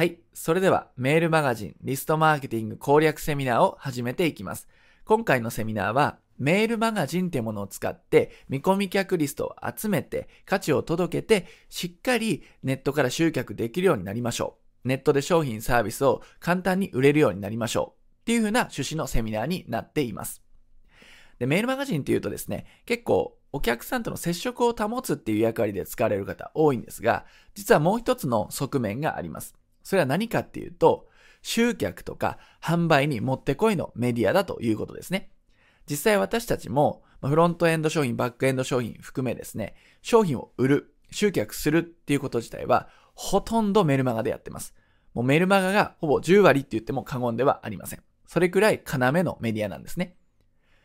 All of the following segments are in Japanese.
はい。それではメールマガジンリストマーケティング攻略セミナーを始めていきます。今回のセミナーはメールマガジンってものを使って見込み客リストを集めて価値を届けてしっかりネットから集客できるようになりましょう。ネットで商品サービスを簡単に売れるようになりましょう。っていう風な趣旨のセミナーになっています。で、メールマガジンっていうとですね、結構お客さんとの接触を保つっていう役割で使われる方多いんですが、実はもう一つの側面があります。それは何かっていうと、集客とか販売にもってこいのメディアだということですね。実際私たちも、フロントエンド商品、バックエンド商品含めですね、商品を売る、集客するっていうこと自体は、ほとんどメルマガでやってます。もうメルマガがほぼ10割って言っても過言ではありません。それくらい要のメディアなんですね。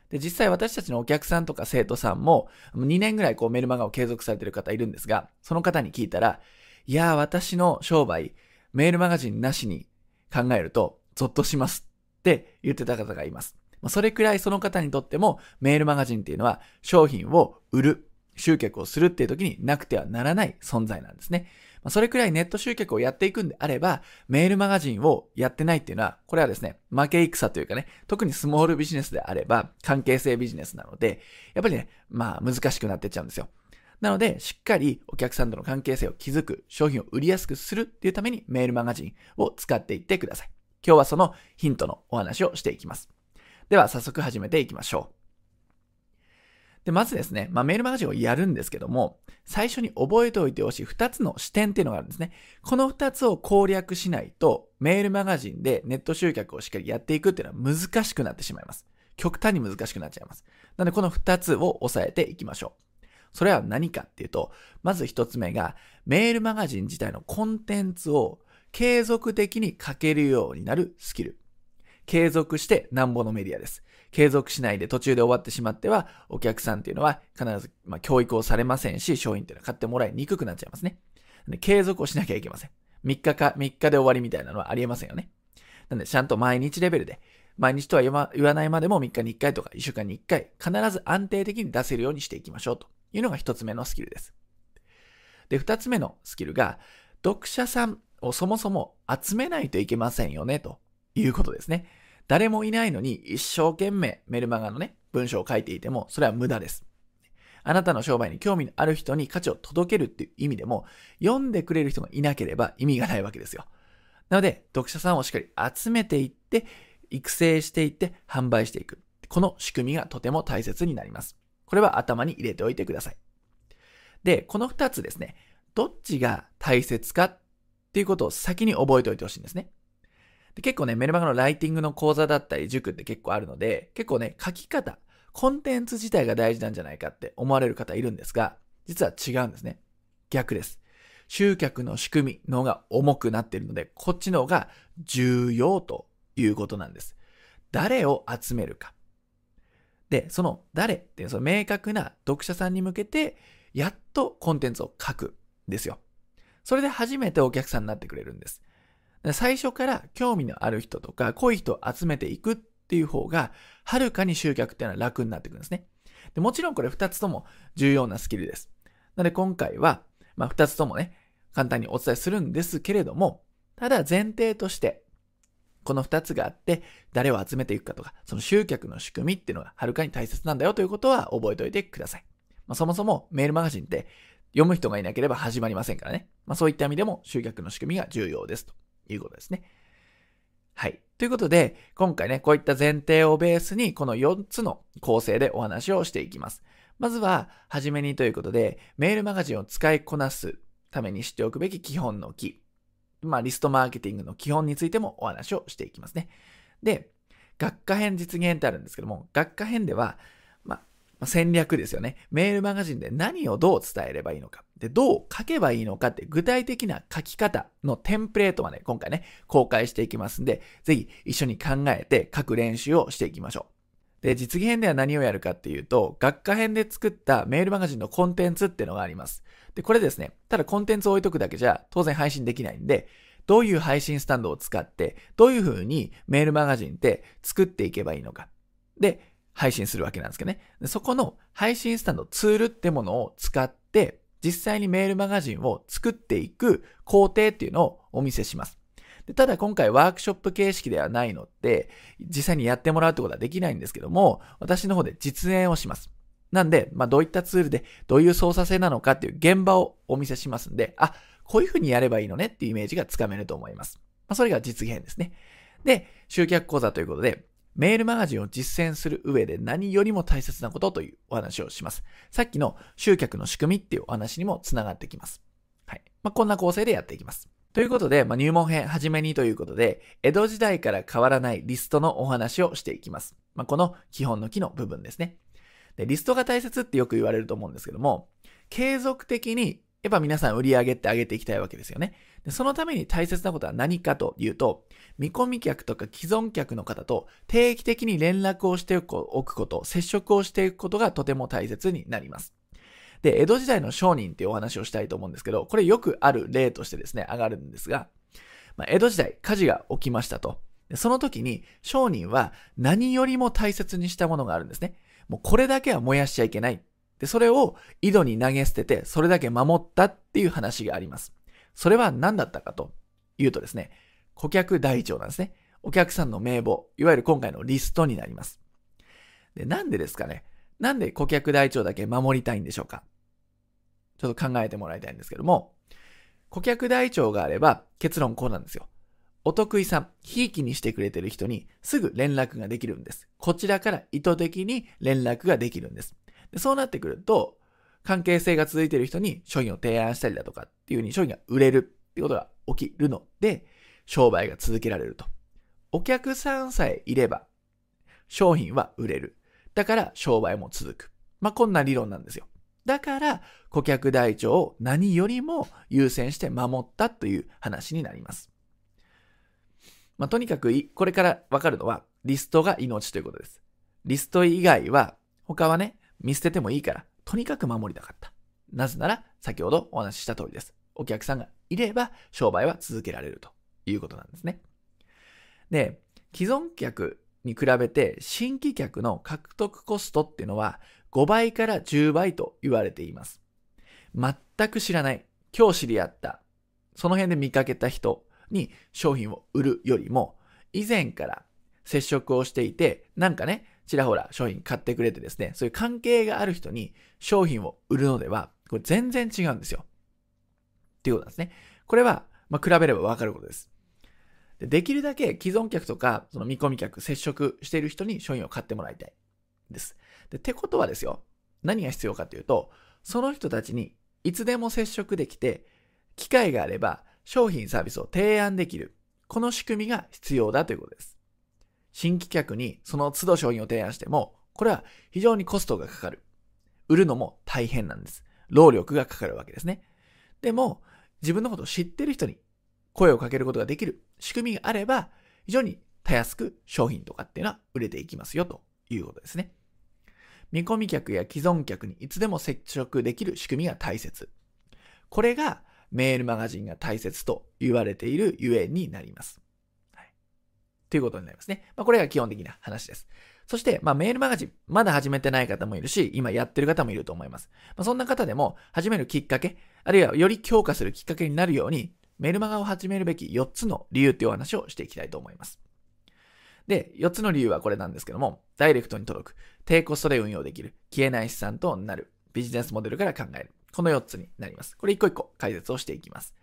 で、実際私たちのお客さんとか生徒さんも、2年ぐらいこうメルマガを継続されてる方いるんですが、その方に聞いたら、いやー私の商売、メールマガジンなしに考えると、ゾッとしますって言ってた方がいます。それくらいその方にとっても、メールマガジンっていうのは商品を売る、集客をするっていう時になくてはならない存在なんですね。それくらいネット集客をやっていくんであれば、メールマガジンをやってないっていうのは、これはですね、負け戦というかね、特にスモールビジネスであれば、関係性ビジネスなので、やっぱりね、まあ難しくなってっちゃうんですよ。なので、しっかりお客さんとの関係性を築く、商品を売りやすくするっていうためにメールマガジンを使っていってください。今日はそのヒントのお話をしていきます。では、早速始めていきましょう。で、まずですね、まあ、メールマガジンをやるんですけども、最初に覚えておいてほしい2つの視点っていうのがあるんですね。この2つを攻略しないと、メールマガジンでネット集客をしっかりやっていくっていうのは難しくなってしまいます。極端に難しくなっちゃいます。なので、この2つを押さえていきましょう。それは何かっていうと、まず一つ目が、メールマガジン自体のコンテンツを継続的に書けるようになるスキル。継続してなんぼのメディアです。継続しないで途中で終わってしまっては、お客さんっていうのは必ず、まあ、教育をされませんし、商品っていうのは買ってもらいにくくなっちゃいますね。で継続をしなきゃいけません。3日か、3日で終わりみたいなのはありえませんよね。なんで、ちゃんと毎日レベルで、毎日とは言わないまでも3日に1回とか1週間に1回、必ず安定的に出せるようにしていきましょうというのが1つ目のスキルです。で、2つ目のスキルが、読者さんをそもそも集めないといけませんよね、ということですね。誰もいないのに一生懸命メルマガのね、文章を書いていても、それは無駄です。あなたの商売に興味のある人に価値を届けるっていう意味でも、読んでくれる人がいなければ意味がないわけですよ。なので、読者さんをしっかり集めていって、育成していって、販売していく。この仕組みがとても大切になります。これは頭に入れておいてください。で、この二つですね、どっちが大切かっていうことを先に覚えておいてほしいんですね。で結構ね、メルマガのライティングの講座だったり塾って結構あるので、結構ね、書き方、コンテンツ自体が大事なんじゃないかって思われる方いるんですが、実は違うんですね。逆です。集客の仕組みの方が重くなっているので、こっちの方が重要ということなんです。誰を集めるか。で、その誰っていうその明確な読者さんに向けて、やっとコンテンツを書くんですよ。それで初めてお客さんになってくれるんです。最初から興味のある人とか濃い人を集めていくっていう方が、はるかに集客っていうのは楽になってくるんですね。でもちろんこれ二つとも重要なスキルです。なので今回は、まあ二つともね、簡単にお伝えするんですけれども、ただ前提として、この二つがあって、誰を集めていくかとか、その集客の仕組みっていうのがはるかに大切なんだよということは覚えておいてください。まあ、そもそもメールマガジンって読む人がいなければ始まりませんからね。まあ、そういった意味でも集客の仕組みが重要ですということですね。はい。ということで、今回ね、こういった前提をベースに、この4つの構成でお話をしていきます。まずは、はじめにということで、メールマガジンを使いこなすために知っておくべき基本の木。まあ、リストマーケティングの基本についてもお話をしていきますね。で、学科編実現ってあるんですけども、学科編ではま、戦略ですよね。メールマガジンで何をどう伝えればいいのか。で、どう書けばいいのかって具体的な書き方のテンプレートまで今回ね、公開していきますんで、ぜひ一緒に考えて書く練習をしていきましょう。で、実技編では何をやるかっていうと、学科編で作ったメールマガジンのコンテンツっていうのがあります。で、これですね、ただコンテンツを置いとくだけじゃ当然配信できないんで、どういう配信スタンドを使って、どういう風にメールマガジンって作っていけばいいのか。で、配信するわけなんですけどね。そこの配信スタンドツールってものを使って、実際にメールマガジンを作っていく工程っていうのをお見せします。でただ今回ワークショップ形式ではないので、実際にやってもらうってことはできないんですけども、私の方で実演をします。なんで、まあ、どういったツールで、どういう操作性なのかっていう現場をお見せしますんで、あ、こういうふうにやればいいのねっていうイメージがつかめると思います。まあ、それが実現ですね。で、集客講座ということで、メールマガジンを実践する上で何よりも大切なことというお話をします。さっきの集客の仕組みっていうお話にもつながってきます。はい。まあ、こんな構成でやっていきます。ということで、まあ、入門編はじめにということで、江戸時代から変わらないリストのお話をしていきます。まあ、この基本の木の部分ですね。で、リストが大切ってよく言われると思うんですけども、継続的にやっぱ皆さん売り上げって上げていきたいわけですよね。でそのために大切なことは何かというと、見込み客とか既存客の方と定期的に連絡をしておくこと、接触をしていくことがとても大切になります。で、江戸時代の商人っていうお話をしたいと思うんですけど、これよくある例としてですね、上がるんですが、まあ、江戸時代火事が起きましたと。その時に商人は何よりも大切にしたものがあるんですね。もうこれだけは燃やしちゃいけない。で、それを井戸に投げ捨てて、それだけ守ったっていう話があります。それは何だったかというとですね、顧客台帳なんですね。お客さんの名簿、いわゆる今回のリストになります。で、なんでですかねなんで顧客台帳だけ守りたいんでしょうかちょっと考えてもらいたいんですけども、顧客台帳があれば結論こうなんですよ。お得意さん、ひいきにしてくれてる人にすぐ連絡ができるんです。こちらから意図的に連絡ができるんです。でそうなってくると、関係性が続いてる人に商品を提案したりだとかっていう風に商品が売れるってことが起きるので、商売が続けられると。お客さんさえいれば、商品は売れる。だから商売も続く。まあ、こんな理論なんですよ。だから、顧客台帳を何よりも優先して守ったという話になります。まあ、とにかく、これからわかるのは、リストが命ということです。リスト以外は、他はね、見捨ててもいいから、とにかく守りたかった。なぜなら、先ほどお話しした通りです。お客さんがいれば、商売は続けられるということなんですね。で、既存客に比べて新規客の獲得コストっていうのは5倍から10倍と言われています。全く知らない、今日知り合った、その辺で見かけた人に商品を売るよりも、以前から接触をしていて、なんかね、ちらほら商品買ってくれてですね、そういう関係がある人に商品を売るのでは、これ全然違うんですよ。っていうことなんですね。これは、まあ、比べればわかることです。でできるだけ既存客とか、その見込み客、接触している人に商品を買ってもらいたい。です。で、ってことはですよ、何が必要かというと、その人たちにいつでも接触できて、機会があれば商品サービスを提案できる。この仕組みが必要だということです。新規客にその都度商品を提案しても、これは非常にコストがかかる。売るのも大変なんです。労力がかかるわけですね。でも、自分のことを知ってる人に声をかけることができる仕組みがあれば、非常にたやすく商品とかっていうのは売れていきますよということですね。見込み客や既存客にいつでも接触できる仕組みが大切。これがメールマガジンが大切と言われているゆえになります。はい。ということになりますね。まあ、これが基本的な話です。そして、まあ、メールマガジン、まだ始めてない方もいるし、今やってる方もいると思います。まあ、そんな方でも、始めるきっかけ、あるいはより強化するきっかけになるように、メルマガを始めるべき4つの理由っていうお話をしていきたいと思います。で、4つの理由はこれなんですけども、ダイレクトに届く、低コストで運用できる、消えない資産となる、ビジネスモデルから考える。この4つになります。これ一個一個解説をしていきます。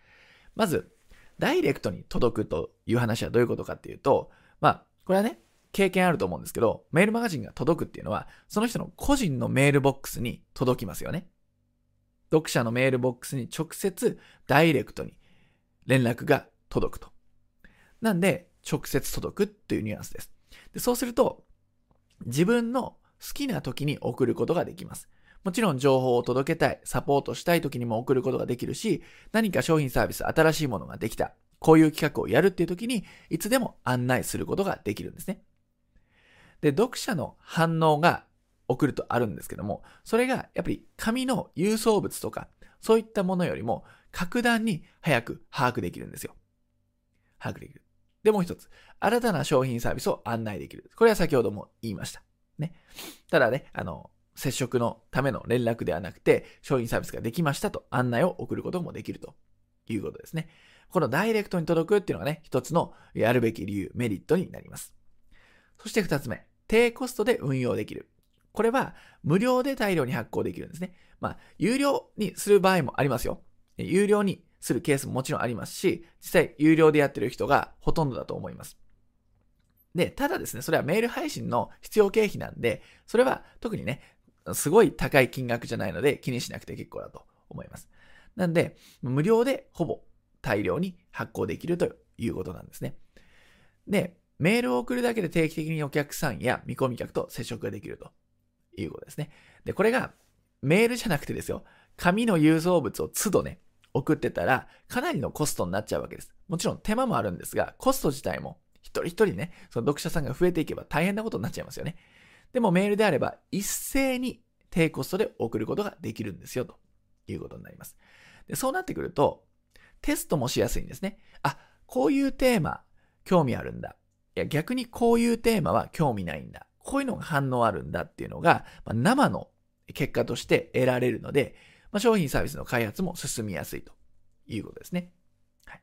まず、ダイレクトに届くという話はどういうことかっていうと、まあ、これはね、経験あると思うんですけど、メールマガジンが届くっていうのは、その人の個人のメールボックスに届きますよね。読者のメールボックスに直接ダイレクトに連絡が届くと。なんで、直接届くっていうニュアンスです。でそうすると、自分の好きな時に送ることができます。もちろん情報を届けたい、サポートしたい時にも送ることができるし、何か商品サービス、新しいものができた、こういう企画をやるっていう時に、いつでも案内することができるんですね。で、読者の反応が送るとあるんですけども、それがやっぱり紙の郵送物とか、そういったものよりも格段に早く把握できるんですよ。把握できる。で、もう一つ。新たな商品サービスを案内できる。これは先ほども言いました。ね。ただね、あの、接触のための連絡ではなくて、商品サービスができましたと案内を送ることもできるということですね。このダイレクトに届くっていうのがね、一つのやるべき理由、メリットになります。そして二つ目、低コストで運用できる。これは無料で大量に発行できるんですね。まあ、有料にする場合もありますよ。有料にするケースももちろんありますし、実際有料でやってる人がほとんどだと思います。で、ただですね、それはメール配信の必要経費なんで、それは特にね、すごい高い金額じゃないので気にしなくて結構だと思います。なんで、無料でほぼ大量に発行できるということなんですね。で、メールを送るだけで定期的にお客さんや見込み客と接触ができるということですね。で、これがメールじゃなくてですよ、紙の郵送物を都度ね、送ってたら、かなりのコストになっちゃうわけです。もちろん手間もあるんですが、コスト自体も一人一人ね、その読者さんが増えていけば大変なことになっちゃいますよね。でもメールであれば、一斉に低コストで送ることができるんですよ、ということになります。でそうなってくると、テストもしやすいんですね。あ、こういうテーマ、興味あるんだ。いや、逆にこういうテーマは興味ないんだ。こういうのが反応あるんだっていうのが、まあ、生の結果として得られるので、まあ、商品サービスの開発も進みやすいということですね。はい。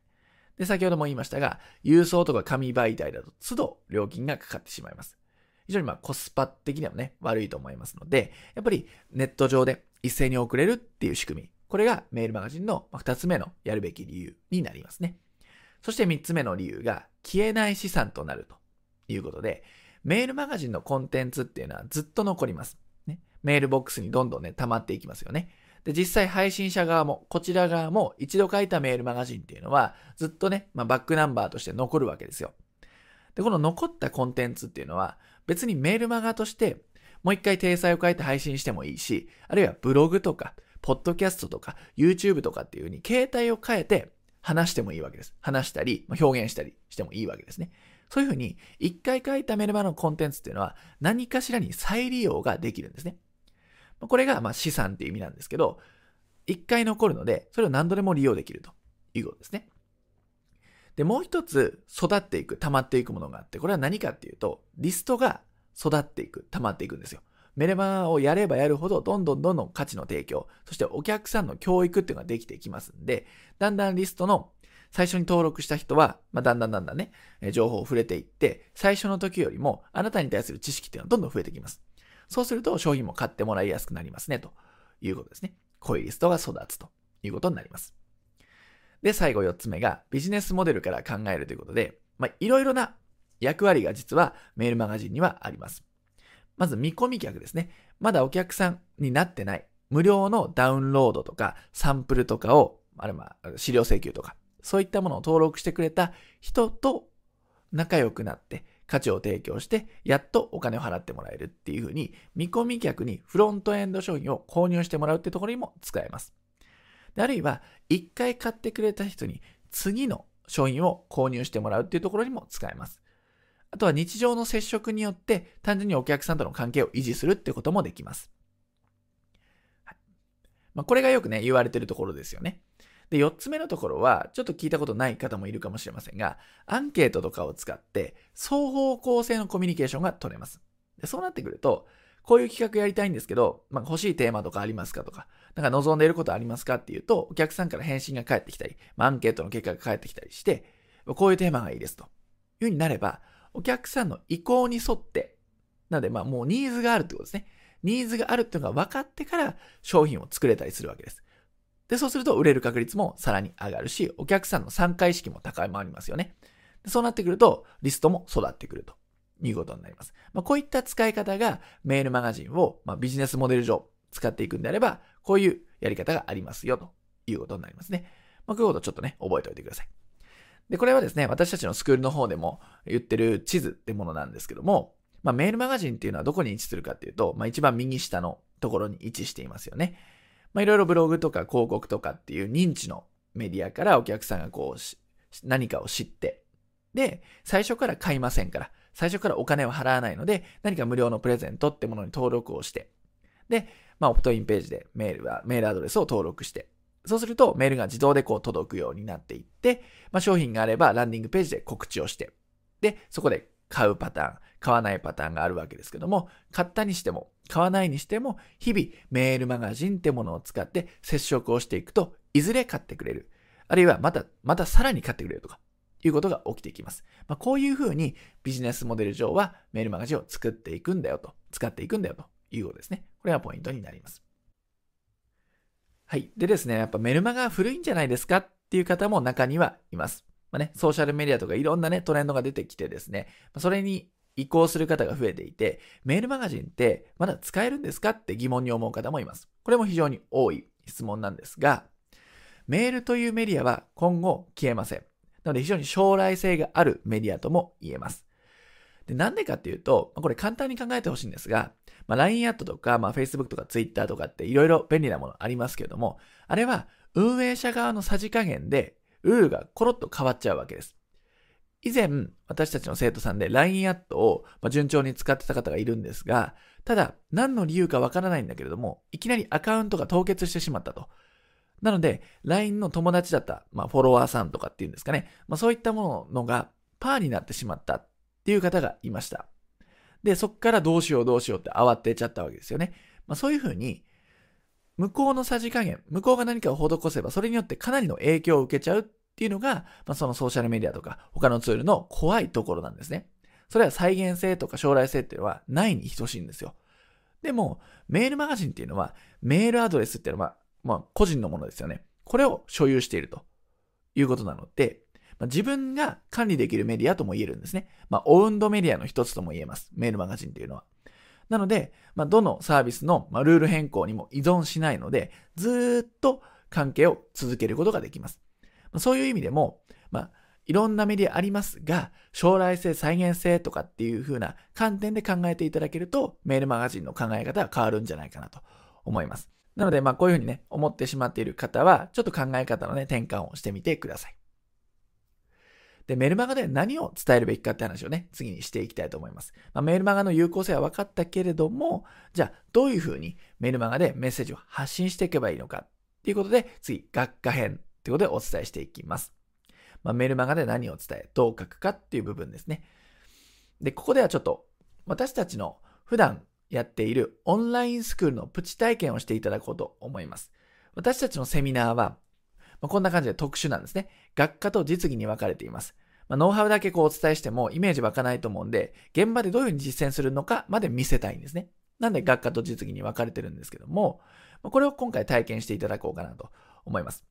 で、先ほども言いましたが、郵送とか紙媒体だと都度料金がかかってしまいます。非常にまコスパ的にはね、悪いと思いますので、やっぱりネット上で一斉に送れるっていう仕組み。これがメールマガジンの二つ目のやるべき理由になりますね。そして三つ目の理由が消えない資産となるということで、メールマガジンのコンテンツっていうのはずっと残ります。ね、メールボックスにどんどんね、溜まっていきますよね。で、実際配信者側も、こちら側も一度書いたメールマガジンっていうのは、ずっとね、まあ、バックナンバーとして残るわけですよ。で、この残ったコンテンツっていうのは、別にメールマガとして、もう一回体裁を変えて配信してもいいし、あるいはブログとか、ポッドキャストとか、YouTube とかっていう風に、携帯を変えて話してもいいわけです。話したり、表現したりしてもいいわけですね。そういうふうに、一回書いたメルマのコンテンツっていうのは、何かしらに再利用ができるんですね。これがま資産っていう意味なんですけど、一回残るので、それを何度でも利用できるということですね。で、もう一つ育っていく、溜まっていくものがあって、これは何かっていうと、リストが育っていく、溜まっていくんですよ。メルマガをやればやるほど、どんどんどんどん価値の提供、そしてお客さんの教育っていうのができていきますんで、だんだんリストの最初に登録した人は、まあ、だんだんだんだんね、情報を触れていって、最初の時よりもあなたに対する知識っていうのはどんどん増えてきます。そうすると商品も買ってもらいやすくなりますね、ということですね。こういうリストが育つということになります。で、最後4つ目がビジネスモデルから考えるということで、まあ、いろいろな役割が実はメールマガジンにはあります。まず見込み客ですね。まだお客さんになってない。無料のダウンロードとかサンプルとかを、あれまあ、資料請求とか、そういったものを登録してくれた人と仲良くなって価値を提供して、やっとお金を払ってもらえるっていうふうに、見込み客にフロントエンド商品を購入してもらうってところにも使えます。あるいは、一回買ってくれた人に次の商品を購入してもらうっていうところにも使えます。あとは日常の接触によって単純にお客さんとの関係を維持するってこともできます。はいまあ、これがよくね、言われてるところですよね。で、4つ目のところは、ちょっと聞いたことない方もいるかもしれませんが、アンケートとかを使って、双方向性のコミュニケーションが取れます。でそうなってくると、こういう企画やりたいんですけど、まあ、欲しいテーマとかありますかとか、なんか望んでいることありますかっていうと、お客さんから返信が返ってきたり、アンケートの結果が返ってきたりして、こういうテーマがいいですというふうになれば、お客さんの意向に沿って、なのでまあもうニーズがあるってことですね。ニーズがあるっていうのが分かってから商品を作れたりするわけです。で、そうすると売れる確率もさらに上がるし、お客さんの参加意識も高いまりますよね。でそうなってくると、リストも育ってくるということになります。まあ、こういった使い方がメールマガジンを、まあ、ビジネスモデル上使っていくんであれば、こういうやり方がありますよということになりますね。まあ、こういうことちょっとね、覚えておいてください。で、これはですね、私たちのスクールの方でも言ってる地図ってものなんですけども、まあ、メールマガジンっていうのはどこに位置するかっていうと、まあ、一番右下のところに位置していますよね。まあ、いろいろブログとか広告とかっていう認知のメディアからお客さんがこう、何かを知って、で、最初から買いませんから、最初からお金を払わないので、何か無料のプレゼントってものに登録をして、で、まあ、オプトインページでメールは、メールアドレスを登録して、そうするとメールが自動でこう届くようになっていって、まあ、商品があればランディングページで告知をして、で、そこで買うパターン、買わないパターンがあるわけですけども、買ったにしても、買わないにしても、日々メールマガジンってものを使って接触をしていくと、いずれ買ってくれる。あるいはまた、またさらに買ってくれるとか、いうことが起きていきます。まあ、こういうふうにビジネスモデル上はメールマガジンを作っていくんだよと、使っていくんだよということですね。これがポイントになります。はい。でですね、やっぱメルマガ古いんじゃないですかっていう方も中にはいます。まあね、ソーシャルメディアとかいろんなね、トレンドが出てきてですね、それに移行する方が増えていて、メールマガジンってまだ使えるんですかって疑問に思う方もいます。これも非常に多い質問なんですが、メールというメディアは今後消えません。なので非常に将来性があるメディアとも言えます。で、なんでかっていうと、これ簡単に考えてほしいんですが、まあ、LINE アットとか、まあ、Facebook とか Twitter とかっていろいろ便利なものありますけれども、あれは運営者側のさじ加減でルールがコロッと変わっちゃうわけです。以前、私たちの生徒さんで LINE アットを順調に使ってた方がいるんですが、ただ、何の理由かわからないんだけれども、いきなりアカウントが凍結してしまったと。なので、LINE の友達だった、まあ、フォロワーさんとかっていうんですかね。まあ、そういったものがパーになってしまったっていう方がいました。で、そこからどうしようどうしようって慌てちゃったわけですよね。まあ、そういうふうに、向こうのさじ加減、向こうが何かを施せば、それによってかなりの影響を受けちゃうっていうのが、まあ、そのソーシャルメディアとか他のツールの怖いところなんですね。それは再現性とか将来性っていうのはないに等しいんですよ。でも、メールマガジンっていうのは、メールアドレスっていうのは、まあ、個人のものですよね。これを所有しているということなので、まあ、自分が管理できるメディアとも言えるんですね。まあ、オウンドメディアの一つとも言えます。メールマガジンっていうのは。なので、まあ、どのサービスの、まあ、ルール変更にも依存しないので、ずっと関係を続けることができます。まあ、そういう意味でも、まあ、いろんなメディアありますが、将来性、再現性とかっていう風な観点で考えていただけると、メールマガジンの考え方は変わるんじゃないかなと思います。なので、まあこういうふうにね、思ってしまっている方は、ちょっと考え方のね、転換をしてみてください。で、メルマガで何を伝えるべきかって話をね、次にしていきたいと思います。まあ、メールマガの有効性は分かったけれども、じゃあ、どういうふうにメールマガでメッセージを発信していけばいいのかっていうことで、次、学科編っていうことでお伝えしていきます。まあ、メールマガで何を伝え、どう書くかっていう部分ですね。で、ここではちょっと、私たちの普段やっているオンラインスクールのプチ体験をしていただこうと思います。私たちのセミナーは、まあ、こんな感じで特殊なんですね。学科と実技に分かれています。まあ、ノウハウだけこうお伝えしてもイメージ湧かないと思うんで、現場でどういうふうに実践するのかまで見せたいんですね。なんで学科と実技に分かれてるんですけども、まあ、これを今回体験していただこうかなと思います。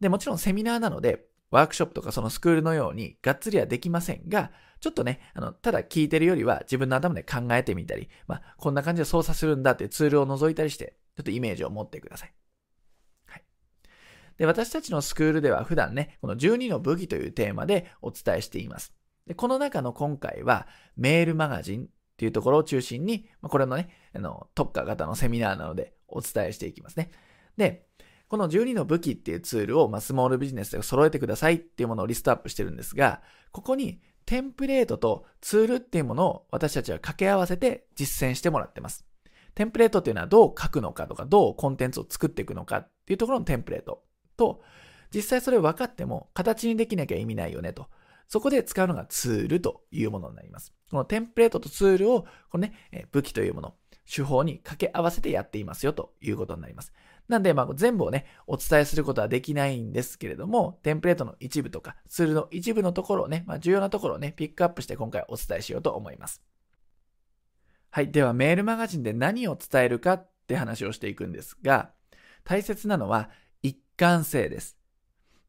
で、もちろんセミナーなので、ワークショップとかそのスクールのようにがっつりはできませんが、ちょっとね、あの、ただ聞いてるよりは自分の頭で考えてみたり、まあ、こんな感じで操作するんだっていうツールを覗いたりして、ちょっとイメージを持ってください。はい。で、私たちのスクールでは普段ね、この12の武器というテーマでお伝えしています。で、この中の今回は、メールマガジンっていうところを中心に、ま、これのね、あの、特化型のセミナーなのでお伝えしていきますね。で、この12の武器っていうツールを、まあ、スモールビジネスで揃えてくださいっていうものをリストアップしてるんですが、ここにテンプレートとツールっていうものを私たちは掛け合わせて実践してもらってます。テンプレートっていうのはどう書くのかとか、どうコンテンツを作っていくのかっていうところのテンプレートと、実際それ分かっても形にできなきゃ意味ないよねと。そこで使うのがツールというものになります。このテンプレートとツールを、このね、武器というもの、手法に掛け合わせてやっていますよということになります。なんで、まあ、全部をね、お伝えすることはできないんですけれども、テンプレートの一部とか、ツールの一部のところをね、まあ、重要なところをね、ピックアップして今回お伝えしようと思います。はい。では、メールマガジンで何を伝えるかって話をしていくんですが、大切なのは貫性です。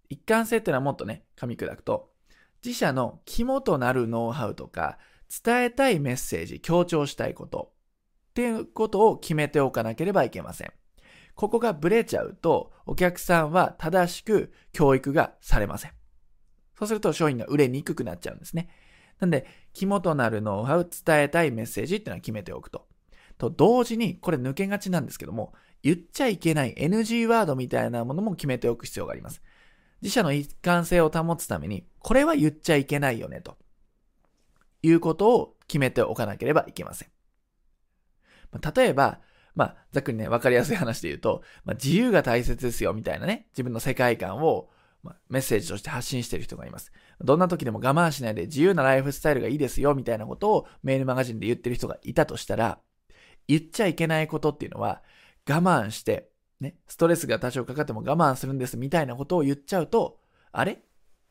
一貫性っていうのはもっとね、噛み砕くと、自社の肝となるノウハウとか、伝えたいメッセージ、強調したいことっていうことを決めておかなければいけません。ここがブレちゃうと、お客さんは正しく教育がされません。そうすると商品が売れにくくなっちゃうんですね。なんで、肝となるノウハウ、伝えたいメッセージっていうのは決めておくと。と同時に、これ抜けがちなんですけども、言っちゃいけない NG ワードみたいなものも決めておく必要があります。自社の一貫性を保つために、これは言っちゃいけないよね、ということを決めておかなければいけません。例えば、まあ、ざっくりね、わかりやすい話で言うと、まあ、自由が大切ですよ、みたいなね、自分の世界観を、まあ、メッセージとして発信している人がいます。どんな時でも我慢しないで自由なライフスタイルがいいですよ、みたいなことをメールマガジンで言ってる人がいたとしたら、言っちゃいけないことっていうのは、我慢して、ね、ストレスが多少かかっても我慢するんですみたいなことを言っちゃうと、あれ？っ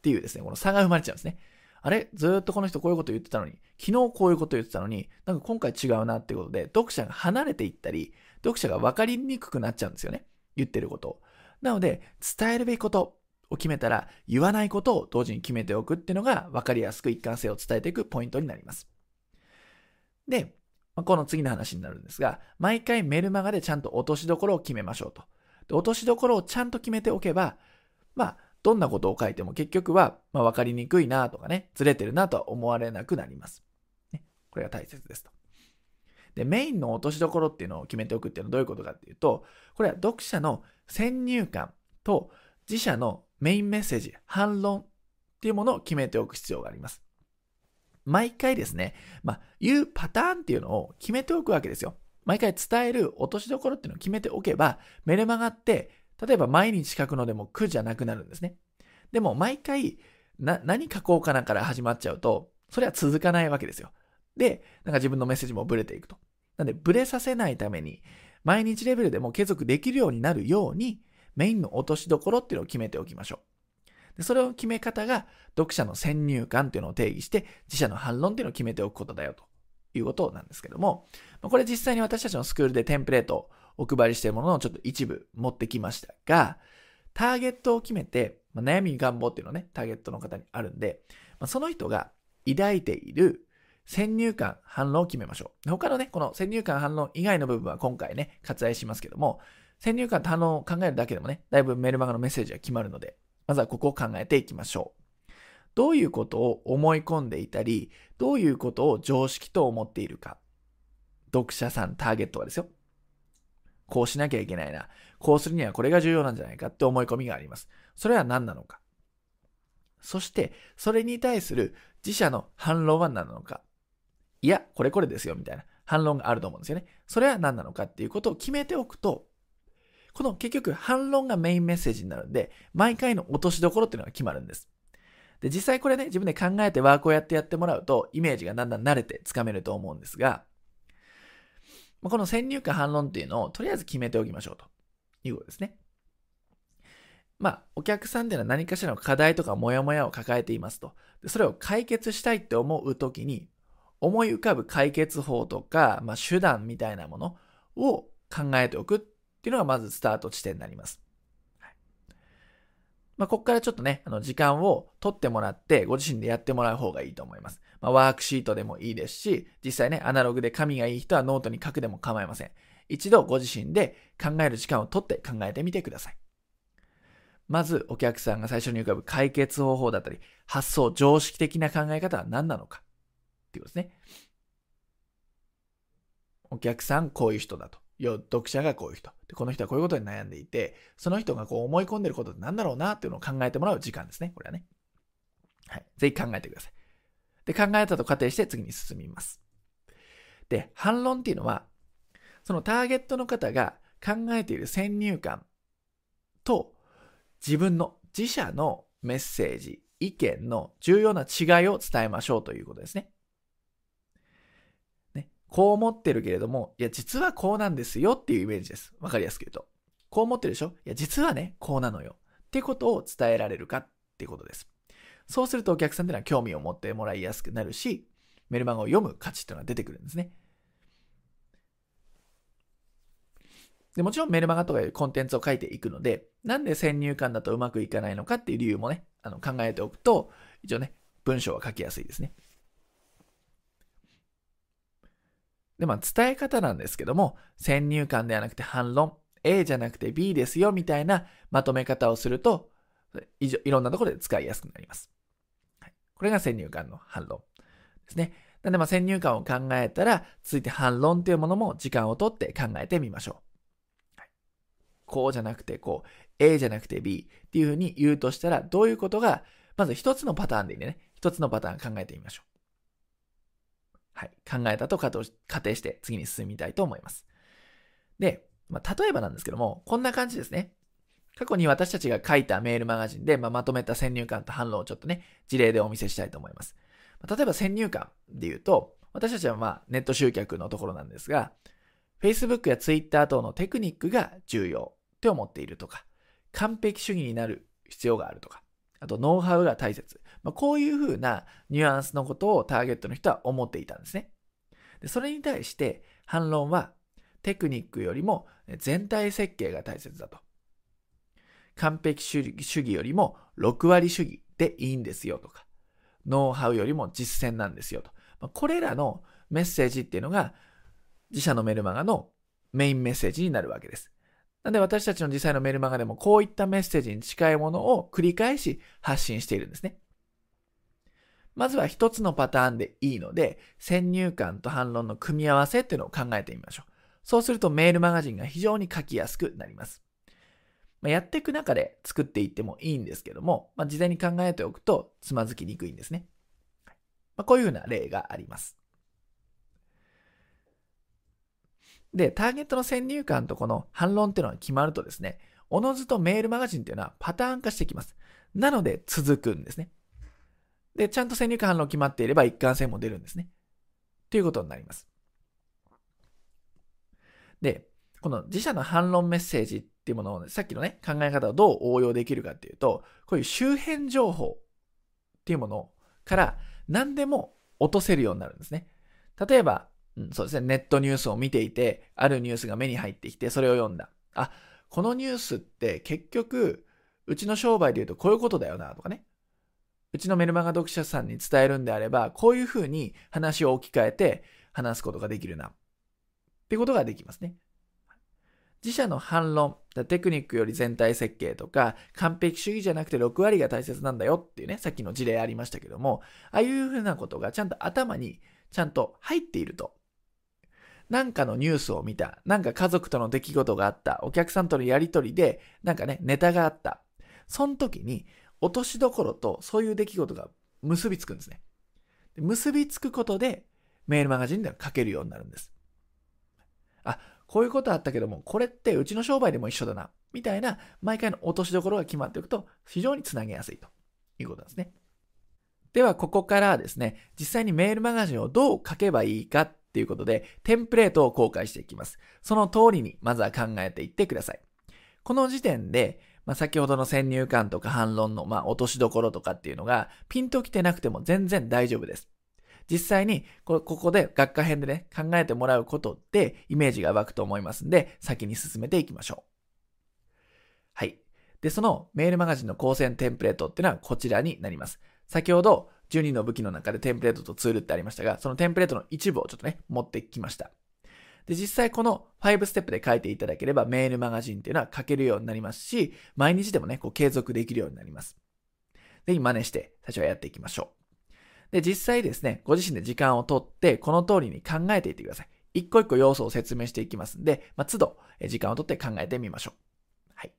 ていうですね、この差が生まれちゃうんですね。あれ？ずっとこの人こういうこと言ってたのに、昨日こういうこと言ってたのに、なんか今回違うなってことで、読者が離れていったり、読者が分かりにくくなっちゃうんですよね。言ってることを。なので、伝えるべきことを決めたら、言わないことを同時に決めておくっていうのが、分かりやすく一貫性を伝えていくポイントになります。で、この次の話になるんですが、毎回メルマガでちゃんと落としどころを決めましょうと。で落としどころをちゃんと決めておけば、まあ、どんなことを書いても結局は、まあ、分かりにくいなとかね、ずれてるなとは思われなくなります。ね、これが大切ですと。で、メインの落としどころっていうのを決めておくっていうのはどういうことかっていうと、これは読者の先入観と自社のメインメッセージ、反論っていうものを決めておく必要があります。毎回ですね、まあ、言うパターンっていうのを決めておくわけですよ。毎回伝える落としどころっていうのを決めておけば、メルマガって例えば毎日書くのでも苦じゃなくなるんですね。でも毎回な何書こうかなから始まっちゃうと、それは続かないわけですよ。で、なんか自分のメッセージもブレていくと。なんで、ブレさせないために、毎日レベルでも継続できるようになるように、メインの落としどころっていうのを決めておきましょう。それを決め方が、読者の先入観っていうのを定義して、自社の反論っていうのを決めておくことだよということなんですけども、これ実際に私たちのスクールでテンプレートお配りしているものをちょっと一部持ってきましたが、ターゲットを決めて、まあ、悩み願望っていうのね、ターゲットの方にあるんで、まあ、その人が抱いている先入観、反論を決めましょう。他のね、この先入観、反論以外の部分は今回ね、割愛しますけども、先入観と反論を考えるだけでもね、だいぶメルマガのメッセージが決まるので、まずはここを考えていきましょう。どういうことを思い込んでいたり、どういうことを常識と思っているか。読者さん、ターゲットはですよ。こうしなきゃいけないな。こうするにはこれが重要なんじゃないかって思い込みがあります。それは何なのか。そして、それに対する自社の反論は何なのか。いや、これこれですよ、みたいな反論があると思うんですよね。それは何なのかっていうことを決めておくと、この結局反論がメインメッセージになるんで、毎回の落としどころっていうのが決まるんです。で、実際これね、自分で考えてワークをやってやってもらうと、イメージがだんだん慣れてつかめると思うんですが、この先入観反論っていうのをとりあえず決めておきましょうということですね。まあ、お客さんっていうのは何かしらの課題とかモヤモヤを抱えていますと。それを解決したいって思うときに、思い浮かぶ解決法とか、まあ、手段みたいなものを考えておくっていうのがまずスタート地点になります。まあ、ここからちょっとね、あの、時間を取ってもらって、ご自身でやってもらう方がいいと思います。まあ、ワークシートでもいいですし、実際ね、アナログで紙がいい人はノートに書くでも構いません。一度ご自身で考える時間を取って考えてみてください。まず、お客さんが最初に浮かぶ解決方法だったり、発想、常識的な考え方は何なのか。っていうことですね。お客さん、こういう人だと。読者がこういう人。で、この人はこういうことに悩んでいて、その人がこう思い込んでることって何だろうなっていうのを考えてもらう時間ですね。これはね。はい。ぜひ考えてください。で、考えたと仮定して次に進みます。で、反論っていうのは、そのターゲットの方が考えている先入観と自分の自社のメッセージ、意見の重要な違いを伝えましょうということですね。こう思ってるけれども、いや、実はこうなんですよっていうイメージです。わかりやすく言うと。こう思ってるでしょ？いや、実はね、こうなのよ。ってことを伝えられるかってことです。そうするとお客さんっていうのは興味を持ってもらいやすくなるし、メルマガを読む価値っていうのが出てくるんですね。でもちろんメルマガとかいうコンテンツを書いていくので、なんで先入観だとうまくいかないのかっていう理由もね、あの考えておくと、一応ね、文章は書きやすいですね。で、まあ、伝え方なんですけども、先入観ではなくて反論、A じゃなくて B ですよ、みたいなまとめ方をすると、いいろんなところで使いやすくなります。はい、これが先入観の反論ですね。なんで、まあ、先入観を考えたら、続いて反論というものも時間をとって考えてみましょう。はい、こうじゃなくてこう、A じゃなくて B っていうふうに言うとしたら、どういうことが、まず一つのパターンでいいね。一つのパターン考えてみましょう。はい、考えたと仮定して次に進みたいと思います。で、まあ、例えばなんですけども、こんな感じですね。過去に私たちが書いたメールマガジンで、まあ、まとめた先入観と反論をちょっとね、事例でお見せしたいと思います。例えば先入観で言うと、私たちはまあネット集客のところなんですが、Facebook や Twitter 等のテクニックが重要って思っているとか、完璧主義になる必要があるとか、あとノウハウが大切。まあ、こういうふうなニュアンスのことをターゲットの人は思っていたんですね。でそれに対して反論はテクニックよりも全体設計が大切だと。完璧主義よりも6割主義でいいんですよとか、ノウハウよりも実践なんですよと。まあ、これらのメッセージっていうのが自社のメルマガのメインメッセージになるわけです。なんで私たちの実際のメルマガでもこういったメッセージに近いものを繰り返し発信しているんですね。まずは一つのパターンでいいので、先入観と反論の組み合わせっていうのを考えてみましょう。そうするとメールマガジンが非常に書きやすくなります。まあ、やっていく中で作っていってもいいんですけども、まあ、事前に考えておくとつまずきにくいんですね。まあ、こういうふうな例があります。で、ターゲットの先入観とこの反論っていうのが決まるとですね、おのずとメールマガジンっていうのはパターン化してきます。なので続くんですね。で、ちゃんと先入観反論決まっていれば一貫性も出るんですね。ということになります。で、この自社の反論メッセージっていうものを、ね、さっきのね、考え方をどう応用できるかっていうと、こういう周辺情報っていうものから何でも落とせるようになるんですね。例えば、うん、そうですね、ネットニュースを見ていて、あるニュースが目に入ってきて、それを読んだ。あ、このニュースって結局、うちの商売で言うとこういうことだよな、とかね。うちのメルマガ読者さんに伝えるんであれば、こういうふうに話を置き換えて話すことができるな。ってことができますね。自社の反論、テクニックより全体設計とか、完璧主義じゃなくて6割が大切なんだよっていうね、さっきの事例ありましたけども、ああいうふうなことがちゃんと頭にちゃんと入っていると。なんかのニュースを見た、なんか家族との出来事があった、お客さんとのやりとりで、なんかね、ネタがあった。その時に、落としどころとそういう出来事が結びつくんですね。で結びつくことで、メールマガジンでは書けるようになるんです。あ、こういうことあったけども、これってうちの商売でも一緒だな、みたいな毎回の落としどころが決まっていくと非常につなげやすいということなんですね。では、ここからですね、実際にメールマガジンをどう書けばいいかっていうことで、テンプレートを公開していきます。その通りに、まずは考えていってください。この時点で、まあ、先ほどの先入観とか反論の、まあ、落としどころとかっていうのが、ピンときてなくても全然大丈夫です。実際にこ、ここで学科編でね、考えてもらうことでイメージが湧くと思いますんで、先に進めていきましょう。はい。で、そのメールマガジンの構成テンプレートっていうのはこちらになります。先ほど12の武器の中でテンプレートとツールってありましたが、そのテンプレートの一部をちょっとね、持ってきました。で、実際この5ステップで書いていただければメールマガジンっていうのは書けるようになりますし、毎日でもね、こう継続できるようになります。ぜひ真似して最初はやっていきましょう。で、実際ですね、ご自身で時間をとって、この通りに考えていってください。一個一個要素を説明していきますんで、まあ、都度、時間をとって考えてみましょう。はい。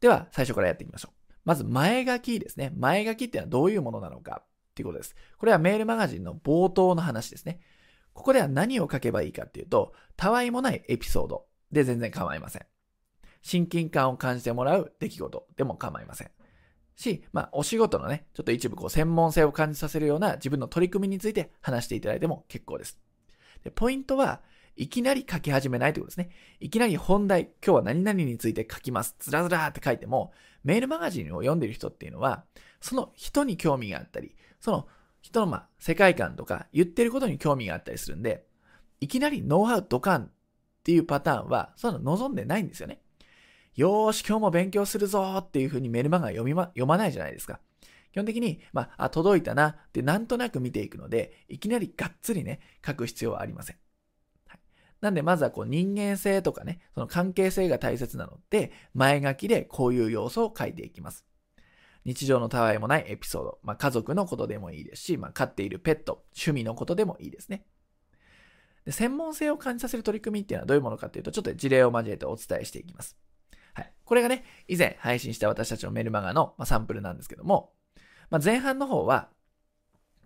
では、最初からやっていきましょう。まず、前書きですね。前書きっていうのはどういうものなのかっていうことです。これはメールマガジンの冒頭の話ですね。ここでは何を書けばいいかっていうと、たわいもないエピソードで全然構いません。親近感を感じてもらう出来事でも構いません。し、まあ、お仕事のね、ちょっと一部こう専門性を感じさせるような自分の取り組みについて話していただいても結構です。でポイントは、いきなり書き始めないということですね。いきなり本題、今日は何々について書きます。ずらずらって書いても、メールマガジンを読んでる人っていうのは、その人に興味があったり、その人のまあ世界観とか言ってることに興味があったりするんで、いきなりノウハウドカンっていうパターンは、その望んでないんですよね。よーし、今日も勉強するぞーっていう風にメルマガ読みま、読まないじゃないですか。基本的に、まあ、あ、届いたなってなんとなく見ていくので、いきなりがっつりね、書く必要はありません。はい、なんで、まずはこう人間性とかね、その関係性が大切なので、前書きでこういう要素を書いていきます。日常のたわいもないエピソード、まあ、家族のことでもいいですし、まあ、飼っているペット、趣味のことでもいいですね。で専門性を感じさせる取り組みっていうのはどういうものかっていうと、ちょっと事例を交えてお伝えしていきます。はい。これがね、以前配信した私たちのメルマガの、まあサンプルなんですけども、まあ、前半の方は、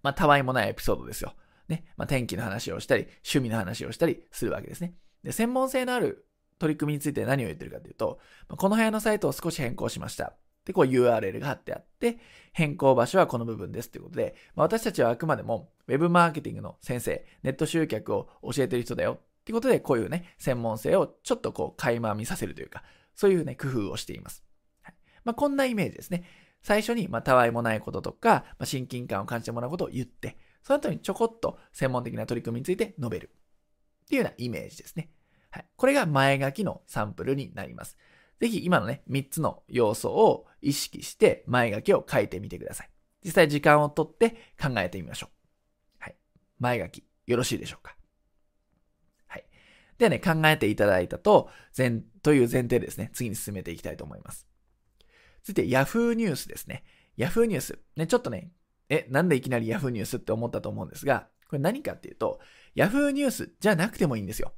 まあ、たわいもないエピソードですよ。ね。まあ、天気の話をしたり、趣味の話をしたりするわけですね。で、専門性のある取り組みについて何を言ってるかというと、まあ、この部屋のサイトを少し変更しました。で、こう URL が貼ってあって、変更場所はこの部分ですということで、まあ、私たちはあくまでも Web マーケティングの先生、ネット集客を教えてる人だよっていうことで、こういうね、専門性をちょっとこう垣間見させるというか、そういうね、工夫をしています。はい、まあ、こんなイメージですね。最初に、まあ、たわいもないこととか、まあ、親近感を感じてもらうことを言って、その後にちょこっと専門的な取り組みについて述べる。っていうようなイメージですね。はい。これが前書きのサンプルになります。ぜひ今のね、3つの要素を意識して前書きを書いてみてください。実際時間をとって考えてみましょう。はい。前書き、よろしいでしょうか？はい。ではね、考えていただいたと、前、という前提でですね、次に進めていきたいと思います。続いて Yahoo ニュースですね。Yahoo ニュース。ね、ちょっとね、え、なんでいきなり Yahoo ニュースって思ったと思うんですが、これ何かっていうと、Yahoo ニュースじゃなくてもいいんですよ。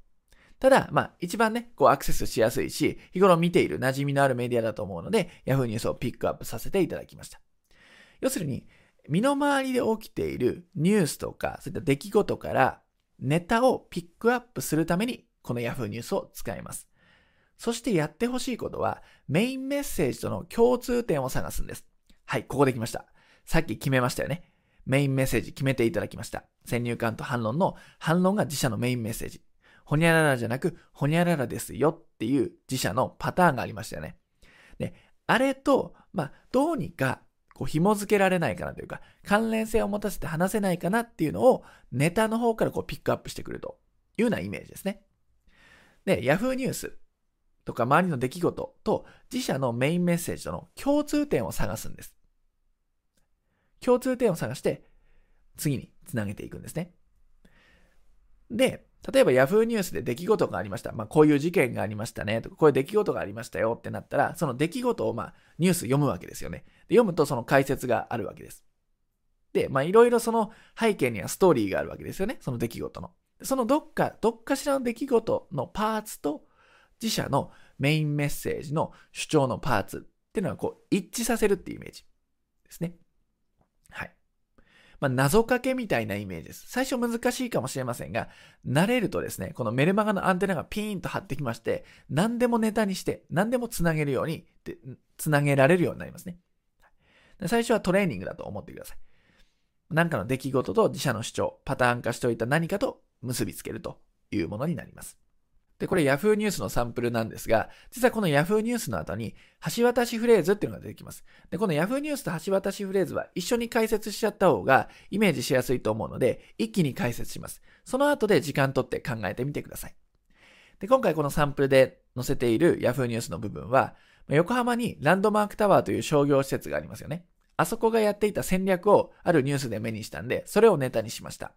ただ、まあ、一番ね、こうアクセスしやすいし、日頃見ている馴染みのあるメディアだと思うので、Yahoo ニュースをピックアップさせていただきました。要するに、身の回りで起きているニュースとか、そういった出来事からネタをピックアップするために、この Yahoo ニュースを使います。そしてやってほしいことは、メインメッセージとの共通点を探すんです。はい、ここできました。さっき決めましたよね。メインメッセージ決めていただきました。先入観と反論の反論が自社のメインメッセージ。ほにゃららじゃなく、ほにゃららですよっていう自社のパターンがありましたよね。で、あれと、まあ、どうにか、こう、紐付けられないかなというか、関連性を持たせて話せないかなっていうのを、ネタの方からこう、ピックアップしてくるというようなイメージですね。で、Yahoo ニュースとか周りの出来事と自社のメインメッセージとの共通点を探すんです。共通点を探して次につなげていくんですね。で、例えば Yahoo ニュースで出来事がありました。まあ、こういう事件がありましたね。とか、こういう出来事がありましたよってなったら、その出来事をまあ、ニュース読むわけですよね。で読むとその解説があるわけです。で、まあ、いろいろその背景にはストーリーがあるわけですよね。その出来事の。そのどっか、どっかしらの出来事のパーツと自社のメインメッセージの主張のパーツっていうのはこう一致させるっていうイメージですね。まあ、謎かけみたいなイメージです。最初難しいかもしれませんが、慣れるとですね、このメルマガのアンテナがピーンと張ってきまして、何でもネタにして、何でもつなげるように、つなげられるようになりますね。最初はトレーニングだと思ってください。何かの出来事と自社の主張、パターン化しておいた何かと結びつけるというものになります。で、これ Yahoo ニュースのサンプルなんですが、実はこの Yahoo ニュースの後に、橋渡しフレーズっていうのが出てきます。で、この Yahoo ニュースと橋渡しフレーズは一緒に解説しちゃった方がイメージしやすいと思うので、一気に解説します。その後で時間とって考えてみてください。で、今回このサンプルで載せている Yahoo ニュースの部分は、横浜にランドマークタワーという商業施設がありますよね。あそこがやっていた戦略をあるニュースで目にしたんで、それをネタにしました。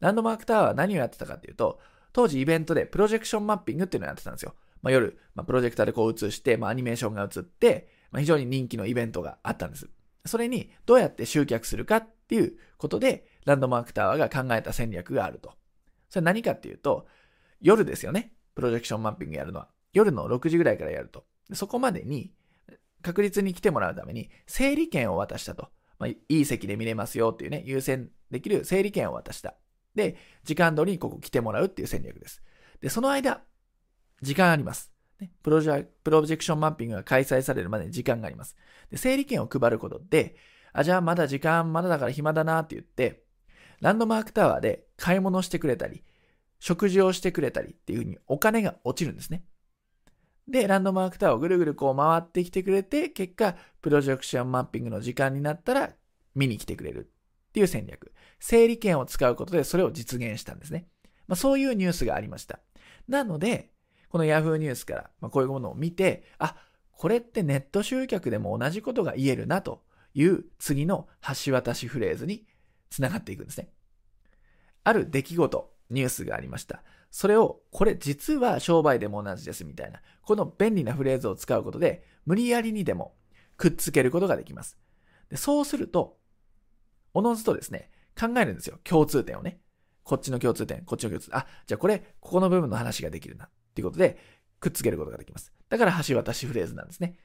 ランドマークタワーは何をやってたかっていうと、当時イベントでプロジェクションマッピングっていうのをやってたんですよ。まあ、夜、まあ、プロジェクターでこう映して、まあ、アニメーションが映って、まあ、非常に人気のイベントがあったんです。それにどうやって集客するかっていうことで、ランドマークタワーが考えた戦略があると。それ何かっていうと、夜ですよね。プロジェクションマッピングやるのは。夜の6時ぐらいからやると。そこまでに、確実に来てもらうために、整理券を渡したと。まあ、いい席で見れますよっていうね、優先できる整理券を渡した。で、時間通りにここ来てもらうっていう戦略です。で、その間、時間あります。プロジェプロジェクションマッピングが開催されるまでに時間があります。で、整理券を配ることで、あ、じゃあまだ時間まだだから暇だなって言って、ランドマークタワーで買い物してくれたり、食事をしてくれたりっていうふうにお金が落ちるんですね。で、ランドマークタワーをぐるぐるこう回ってきてくれて、結果、プロジェクションマッピングの時間になったら見に来てくれるっていう戦略。整理券を使うことでそれを実現したんですね。まあ、そういうニュースがありました。なので、この Yahoo ニュースから、まあ、こういうものを見て、あ、これってネット集客でも同じことが言えるなという次の橋渡しフレーズにつながっていくんですね。ある出来事、ニュースがありました。それを、これ実は商売でも同じですみたいな、この便利なフレーズを使うことで、無理やりにでもくっつけることができます。でそうすると、おのずとですね、考えるんですよ。共通点をね。こっちの共通点、こっちの共通点。あ、じゃあこれ、ここの部分の話ができるな。っていうことで、くっつけることができます。だから橋渡しフレーズなんですね。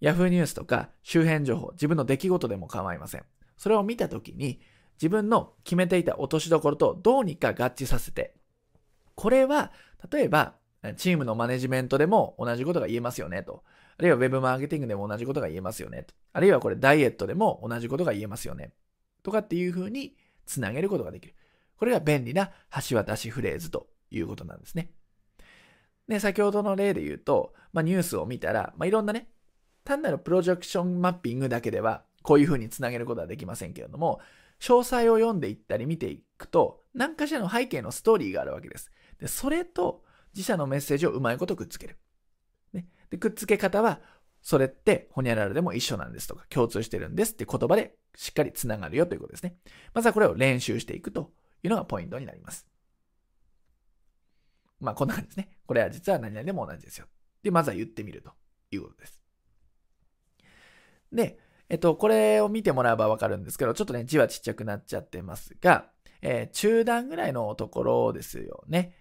Yahoo ニュースとか周辺情報、自分の出来事でも構いません。それを見たときに、自分の決めていた落としどころとどうにか合致させて、これは、例えば、チームのマネジメントでも同じことが言えますよねと。あるいは Web マーケティングでも同じことが言えますよねと。あるいはこれダイエットでも同じことが言えますよね。とかっていうふうにつなげることができる。これが便利な橋渡しフレーズということなんですね。で、先ほどの例で言うと、まあ、ニュースを見たら、まあ、いろんなね、単なるプロジェクションマッピングだけでは、こういう風につなげることはできませんけれども、詳細を読んでいったり見ていくと、何かしらの背景のストーリーがあるわけです。で、それと自社のメッセージをうまいことくっつける。ね。で、くっつけ方は、それってホニャララでも一緒なんですとか、共通してるんですって言葉でしっかりつながるよということですね。まずはこれを練習していくというのがポイントになります。まあ、こんな感じですね。これは実は何々でも同じですよ。で、まずは言ってみるということです。で、えっと、これを見てもらえばわかるんですけど、ちょっとね、字はちっちゃくなっちゃってますが、えー、中段ぐらいのところですよね。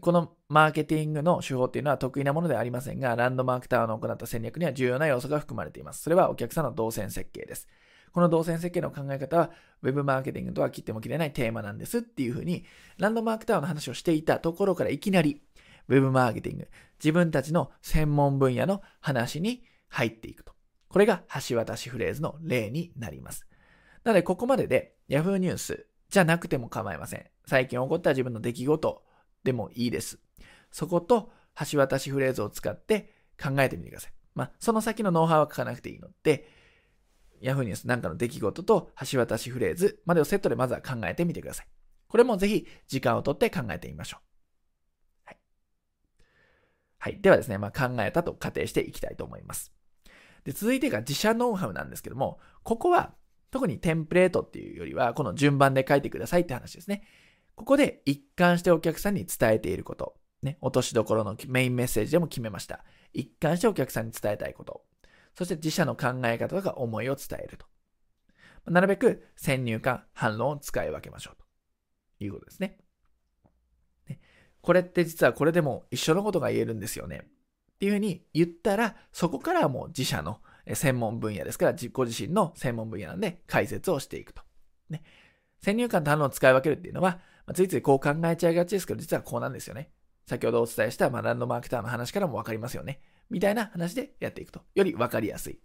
このマーケティングの手法っていうのは得意なものではありませんが、ランドマークタワーの行った戦略には重要な要素が含まれています。それはお客さんの動線設計です。この動線設計の考え方は、ウェブマーケティングとは切っても切れないテーマなんですっていうふうに、ランドマークタワーの話をしていたところからいきなり、ウェブマーケティング、自分たちの専門分野の話に入っていくと。これが橋渡しフレーズの例になります。なので、ここまでで Yahoo ニュースじゃなくても構いません。最近起こった自分の出来事でもいいです。そこと橋渡しフレーズを使って考えてみてください。まあ、その先のノウハウは書かなくていいので、Yahoo ニュースなんかの出来事と橋渡しフレーズまでをセットでまずは考えてみてください。これもぜひ時間をとって考えてみましょう。はい。はい。ではですね、まあ、考えたと仮定していきたいと思います。で、続いてが自社ノウハウなんですけども、ここは特にテンプレートっていうよりは、この順番で書いてくださいって話ですね。ここで一貫してお客さんに伝えていること。ね、落としどころのメインメッセージでも決めました。一貫してお客さんに伝えたいこと。そして自社の考え方とか思いを伝えると。なるべく先入観、反論を使い分けましょうということですね。ねこれって実はこれでも一緒のことが言えるんですよね。っていうふうに言ったら、そこからはもう自社の専門分野ですから、ご自身の専門分野なんで解説をしていくと。ね。先入観と反応を使い分けるっていうのは、まあ、ついついこう考えちゃいがちですけど、実はこうなんですよね。先ほどお伝えした、まあ、ランドマーケターの話からもわかりますよね。みたいな話でやっていくと。よりわかりやすい。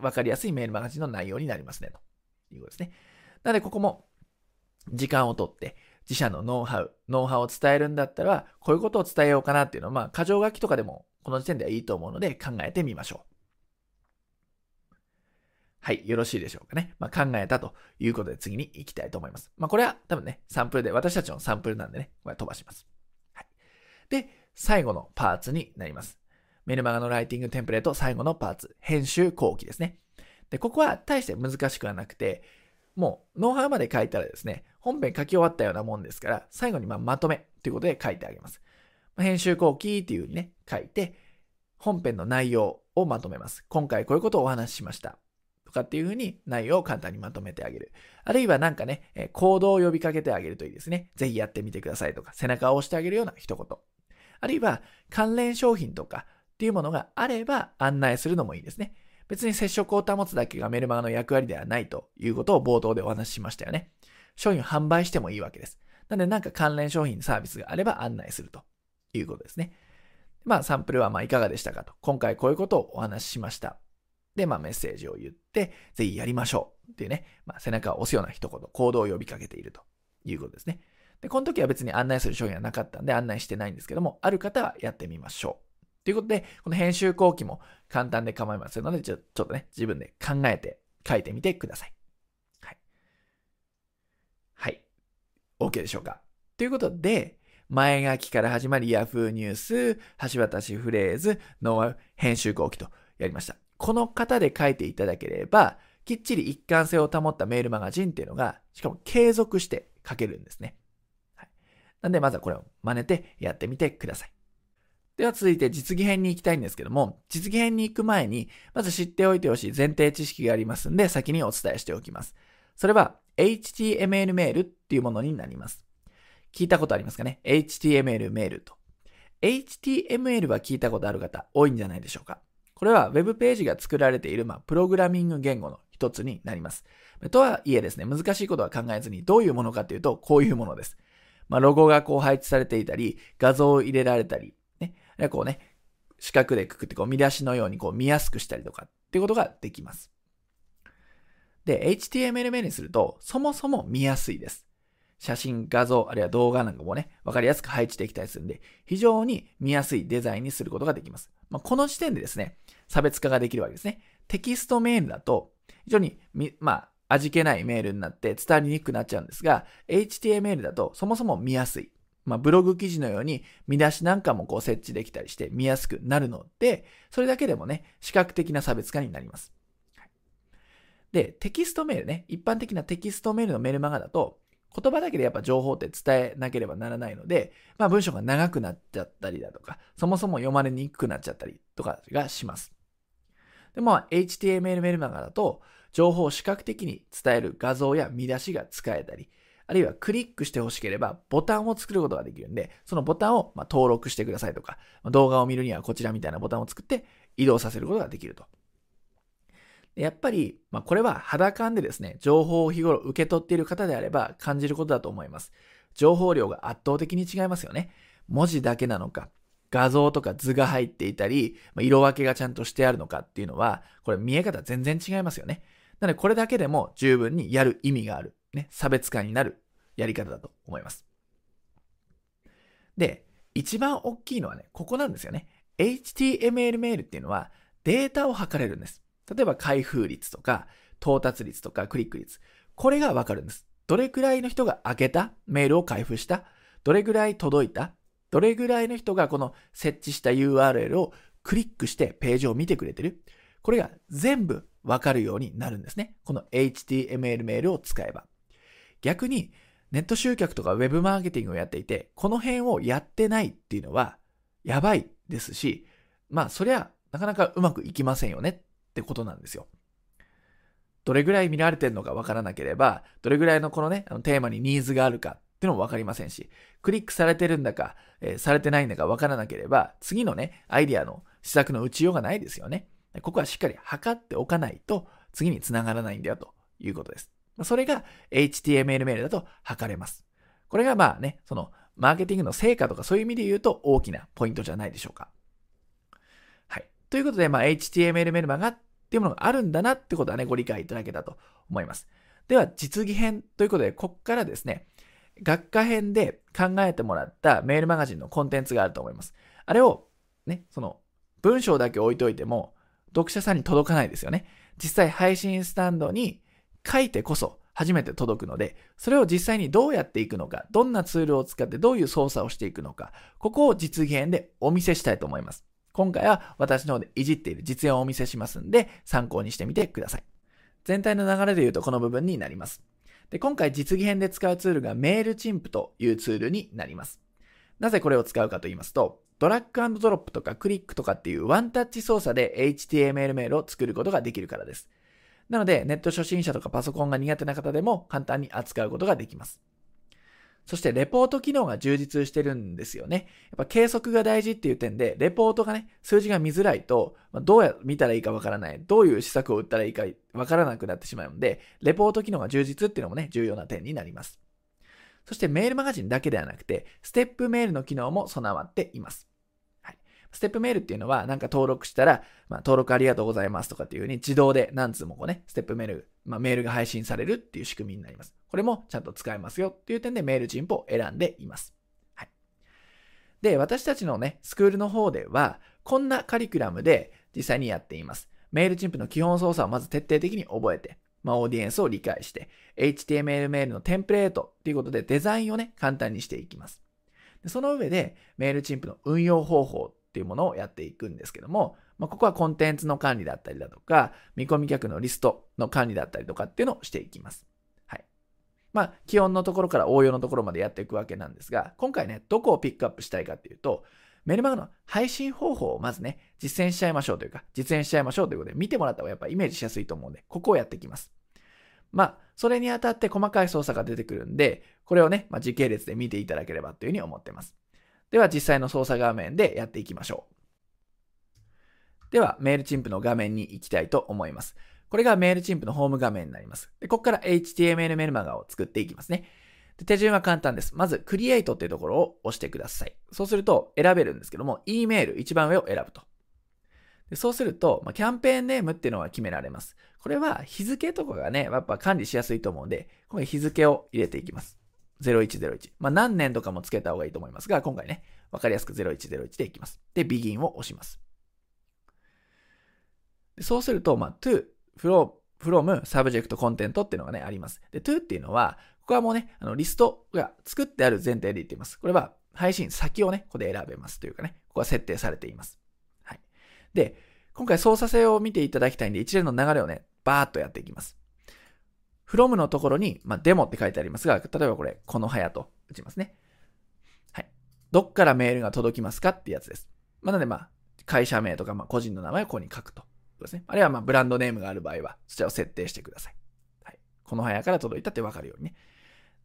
わかりやすいメールマガジンの内容になりますね。ということですね。なので、ここも時間をとって、自社のノウハウ、ノウハウを伝えるんだったら、こういうことを伝えようかなっていうのは、まあ、箇条書きとかでも、この時点ではいいと思うので考えてみましょう。はい。よろしいでしょうかね。まあ、考えたということで次に行きたいと思います。まあ、これは多分ね、サンプルで、私たちのサンプルなんでね、これ飛ばします。はい。で、最後のパーツになります。メルマガのライティングテンプレート最後のパーツ、編集後期ですね。で、ここは大して難しくはなくて、もう、ノウハウまで書いたらですね、本編書き終わったようなもんですから、最後にままとめということで書いてあげます。編集後期っていう風にね、書いて、本編の内容をまとめます。今回こういうことをお話ししました。とかっていう風に内容を簡単にまとめてあげる。あるいはなんかね、え行動を呼びかけてあげるといいですね。ぜひやってみてくださいとか、背中を押してあげるような一言。あるいは関連商品とかっていうものがあれば案内するのもいいですね。別に接触を保つだけがメルマガの役割ではないということを冒頭でお話ししましたよね。商品を販売してもいいわけです。なのでなんか関連商品サービスがあれば案内するということですね。まあサンプルはまあいかがでしたかと。今回こういうことをお話ししました。で、まあメッセージを言って、ぜひやりましょうっていうね、まあ背中を押すような一言、行動を呼びかけているということですね。で、この時は別に案内する商品はなかったんで案内してないんですけども、ある方はやってみましょう。ということで、この編集後期も簡単で構いませんので、ちょっとね、自分で考えて書いてみてください。はい。はい。OK でしょうかということで、前書きから始まり Yahoo ニュース、橋渡しフレーズ、ノウハウ、編集後期とやりました。この方で書いていただければ、きっちり一貫性を保ったメールマガジンっていうのが、しかも継続して書けるんですね。はい。なんで、まずはこれを真似てやってみてください。では続いて実技編に行きたいんですけども、実技編に行く前に、まず知っておいてほしい前提知識がありますんで、先にお伝えしておきます。それは、HTML メールっていうものになります。聞いたことありますかね ?HTML メールと。HTML は聞いたことある方多いんじゃないでしょうか？これは Web ページが作られている、まあ、プログラミング言語の一つになります。とはいえですね、難しいことは考えずにどういうものかというと、こういうものです。まあ、ロゴがこう配置されていたり、画像を入れられたり、ねこうね、四角でくくってこう見出しのようにこう見やすくしたりとかっていうことができます。で、HTML メにすると、そもそも見やすいです。写真、画像、あるいは動画なんかもね、わかりやすく配置できたりするんで、非常に見やすいデザインにすることができます。まあ、この時点でですね、差別化ができるわけですね。テキストメールだと、非常に、まあ、味気ないメールになって伝わりにくくなっちゃうんですが、HTML だとそもそも見やすい。まあ、ブログ記事のように見出しなんかもこう設置できたりして見やすくなるので、それだけでもね、視覚的な差別化になります。で、テキストメールね、一般的なテキストメールのメルマガだと、言葉だけでやっぱ情報って伝えなければならないので、まあ文章が長くなっちゃったりだとか、そもそも読まれにくくなっちゃったりとかがします。でも、HTML メルマガだと、情報を視覚的に伝える画像や見出しが使えたり、あるいはクリックしてほしければボタンを作ることができるんで、そのボタンをま登録してくださいとか、動画を見るにはこちらみたいなボタンを作って移動させることができると。やっぱり、まあ、これは肌感でですね、情報を日頃受け取っている方であれば感じることだと思います。情報量が圧倒的に違いますよね。文字だけなのか、画像とか図が入っていたり、ま色分けがちゃんとしてあるのかっていうのは、これ見え方全然違いますよね。なのでこれだけでも十分にやる意味がある。ね、差別化になるやり方だと思います。で、一番大きいのはね、ここなんですよね。HTML メールっていうのはデータを測れるんです。例えば開封率とか、到達率とかクリック率。これがわかるんです。どれくらいの人が開けた？メールを開封した？どれくらい届いた？どれくらいの人がこの設置した URL をクリックしてページを見てくれてるこれが全部わかるようになるんですね。この HTML メールを使えば。逆に、ネット集客とか Web マーケティングをやっていて、この辺をやってないっていうのは、やばいですし、まあ、そりゃ、なかなかうまくいきませんよねってことなんですよ。どれぐらい見られてるのかわからなければ、どれぐらいのこのね、あのテーマにニーズがあるかってのもわかりませんし、クリックされてるんだか、えー、されてないんだかわからなければ、次のね、アイディアの施策の打ちようがないですよね。ここはしっかり測っておかないと、次につながらないんだよということです。それが HTML メールだと測れます。これがまあね、そのマーケティングの成果とかそういう意味で言うと大きなポイントじゃないでしょうか。はい。ということで、まあ HTML メルマガっていうものがあるんだなってことはね、ご理解いただけたと思います。では、実技編ということで、こっからですね、学科編で考えてもらったメールマガジンのコンテンツがあると思います。あれを、ね、その、文章だけ置いといても、読者さんに届かないですよね。実際配信スタンドに書いてこそ初めて届くので、それを実際にどうやっていくのか、どんなツールを使ってどういう操作をしていくのか、ここを実現でお見せしたいと思います。今回は私の方でいじっている実演をお見せしますんで、参考にしてみてください。全体の流れで言うとこの部分になります。で、今回実技編で使うツールがメールチンプというツールになります。なぜこれを使うかと言いますと、ドラッグドロップとかクリックとかっていうワンタッチ操作で HTML メールを作ることができるからです。なので、ネット初心者とかパソコンが苦手な方でも簡単に扱うことができます。そして、レポート機能が充実してるんですよね。やっぱ計測が大事っていう点で、レポートがね、数字が見づらいと、まあ、どうや、見たらいいかわからない、どういう施策を打ったらいいかわからなくなってしまうので、レポート機能が充実っていうのもね、重要な点になります。そしてメールマガジンだけではなくて、ステップメールの機能も備わっています。ステップメールっていうのは、なんか登録したら、まあ、登録ありがとうございますとかっていう風に自動で何通もこうね、ステップメール、まあ、メールが配信されるっていう仕組みになります。これもちゃんと使えますよっていう点でメールチンプを選んでいます。はい。で、私たちのね、スクールの方では、こんなカリキュラムで実際にやっています。メールチンプの基本操作をまず徹底的に覚えて、まあ、オーディエンスを理解して、HTML メールのテンプレートっていうことでデザインをね、簡単にしていきます。その上で、メールチンプの運用方法っていうものをやっていくんですけども、まあ、ここはコンテンツの管理だったりだとか、見込み客のリストの管理だったりとかっていうのをしていきます。はい。まあ、基本のところから応用のところまでやっていくわけなんですが、今回ね、どこをピックアップしたいかっていうと、メルマガの配信方法をまずね、実践しちゃいましょうというか、実演しちゃいましょうということで、見てもらった方がやっぱイメージしやすいと思うんで、ここをやっていきます。まあ、それにあたって細かい操作が出てくるんで、これをね、まあ、時系列で見ていただければというふうに思ってます。では実際の操作画面でやっていきましょう。では、メールチンプの画面に行きたいと思います。これがメールチンプのホーム画面になります。で、ここから HTML メルマガを作っていきますね。で手順は簡単です。まず、クリエイトっていうところを押してください。そうすると選べるんですけども、E メール一番上を選ぶと。でそうすると、まあ、キャンペーンネームっていうのは決められます。これは日付とかがね、やっぱ管理しやすいと思うんで、今回日付を入れていきます。0101。まあ、何年とかもつけた方がいいと思いますが、今回ね、わかりやすく0101でいきます。で、begin を押します。そうすると、まあ、to, from, from, subject, content っていうのがね、あります。で、to っていうのは、ここはもうね、あの、リストが作ってある前提で言っています。これは、配信先をね、ここで選べますというかね、ここは設定されています。はい。で、今回操作性を見ていただきたいんで、一連の流れをね、バーっとやっていきます。From のところに、まあ、デモって書いてありますが、例えばこれ、小早と打ちますね。はい。どっからメールが届きますかってやつです。まあ、なので、まあ、会社名とか、まあ、個人の名前をここに書くと。ですね。あるいは、まあ、ブランドネームがある場合は、そちらを設定してください。はい。小早から届いたってわかるようにね。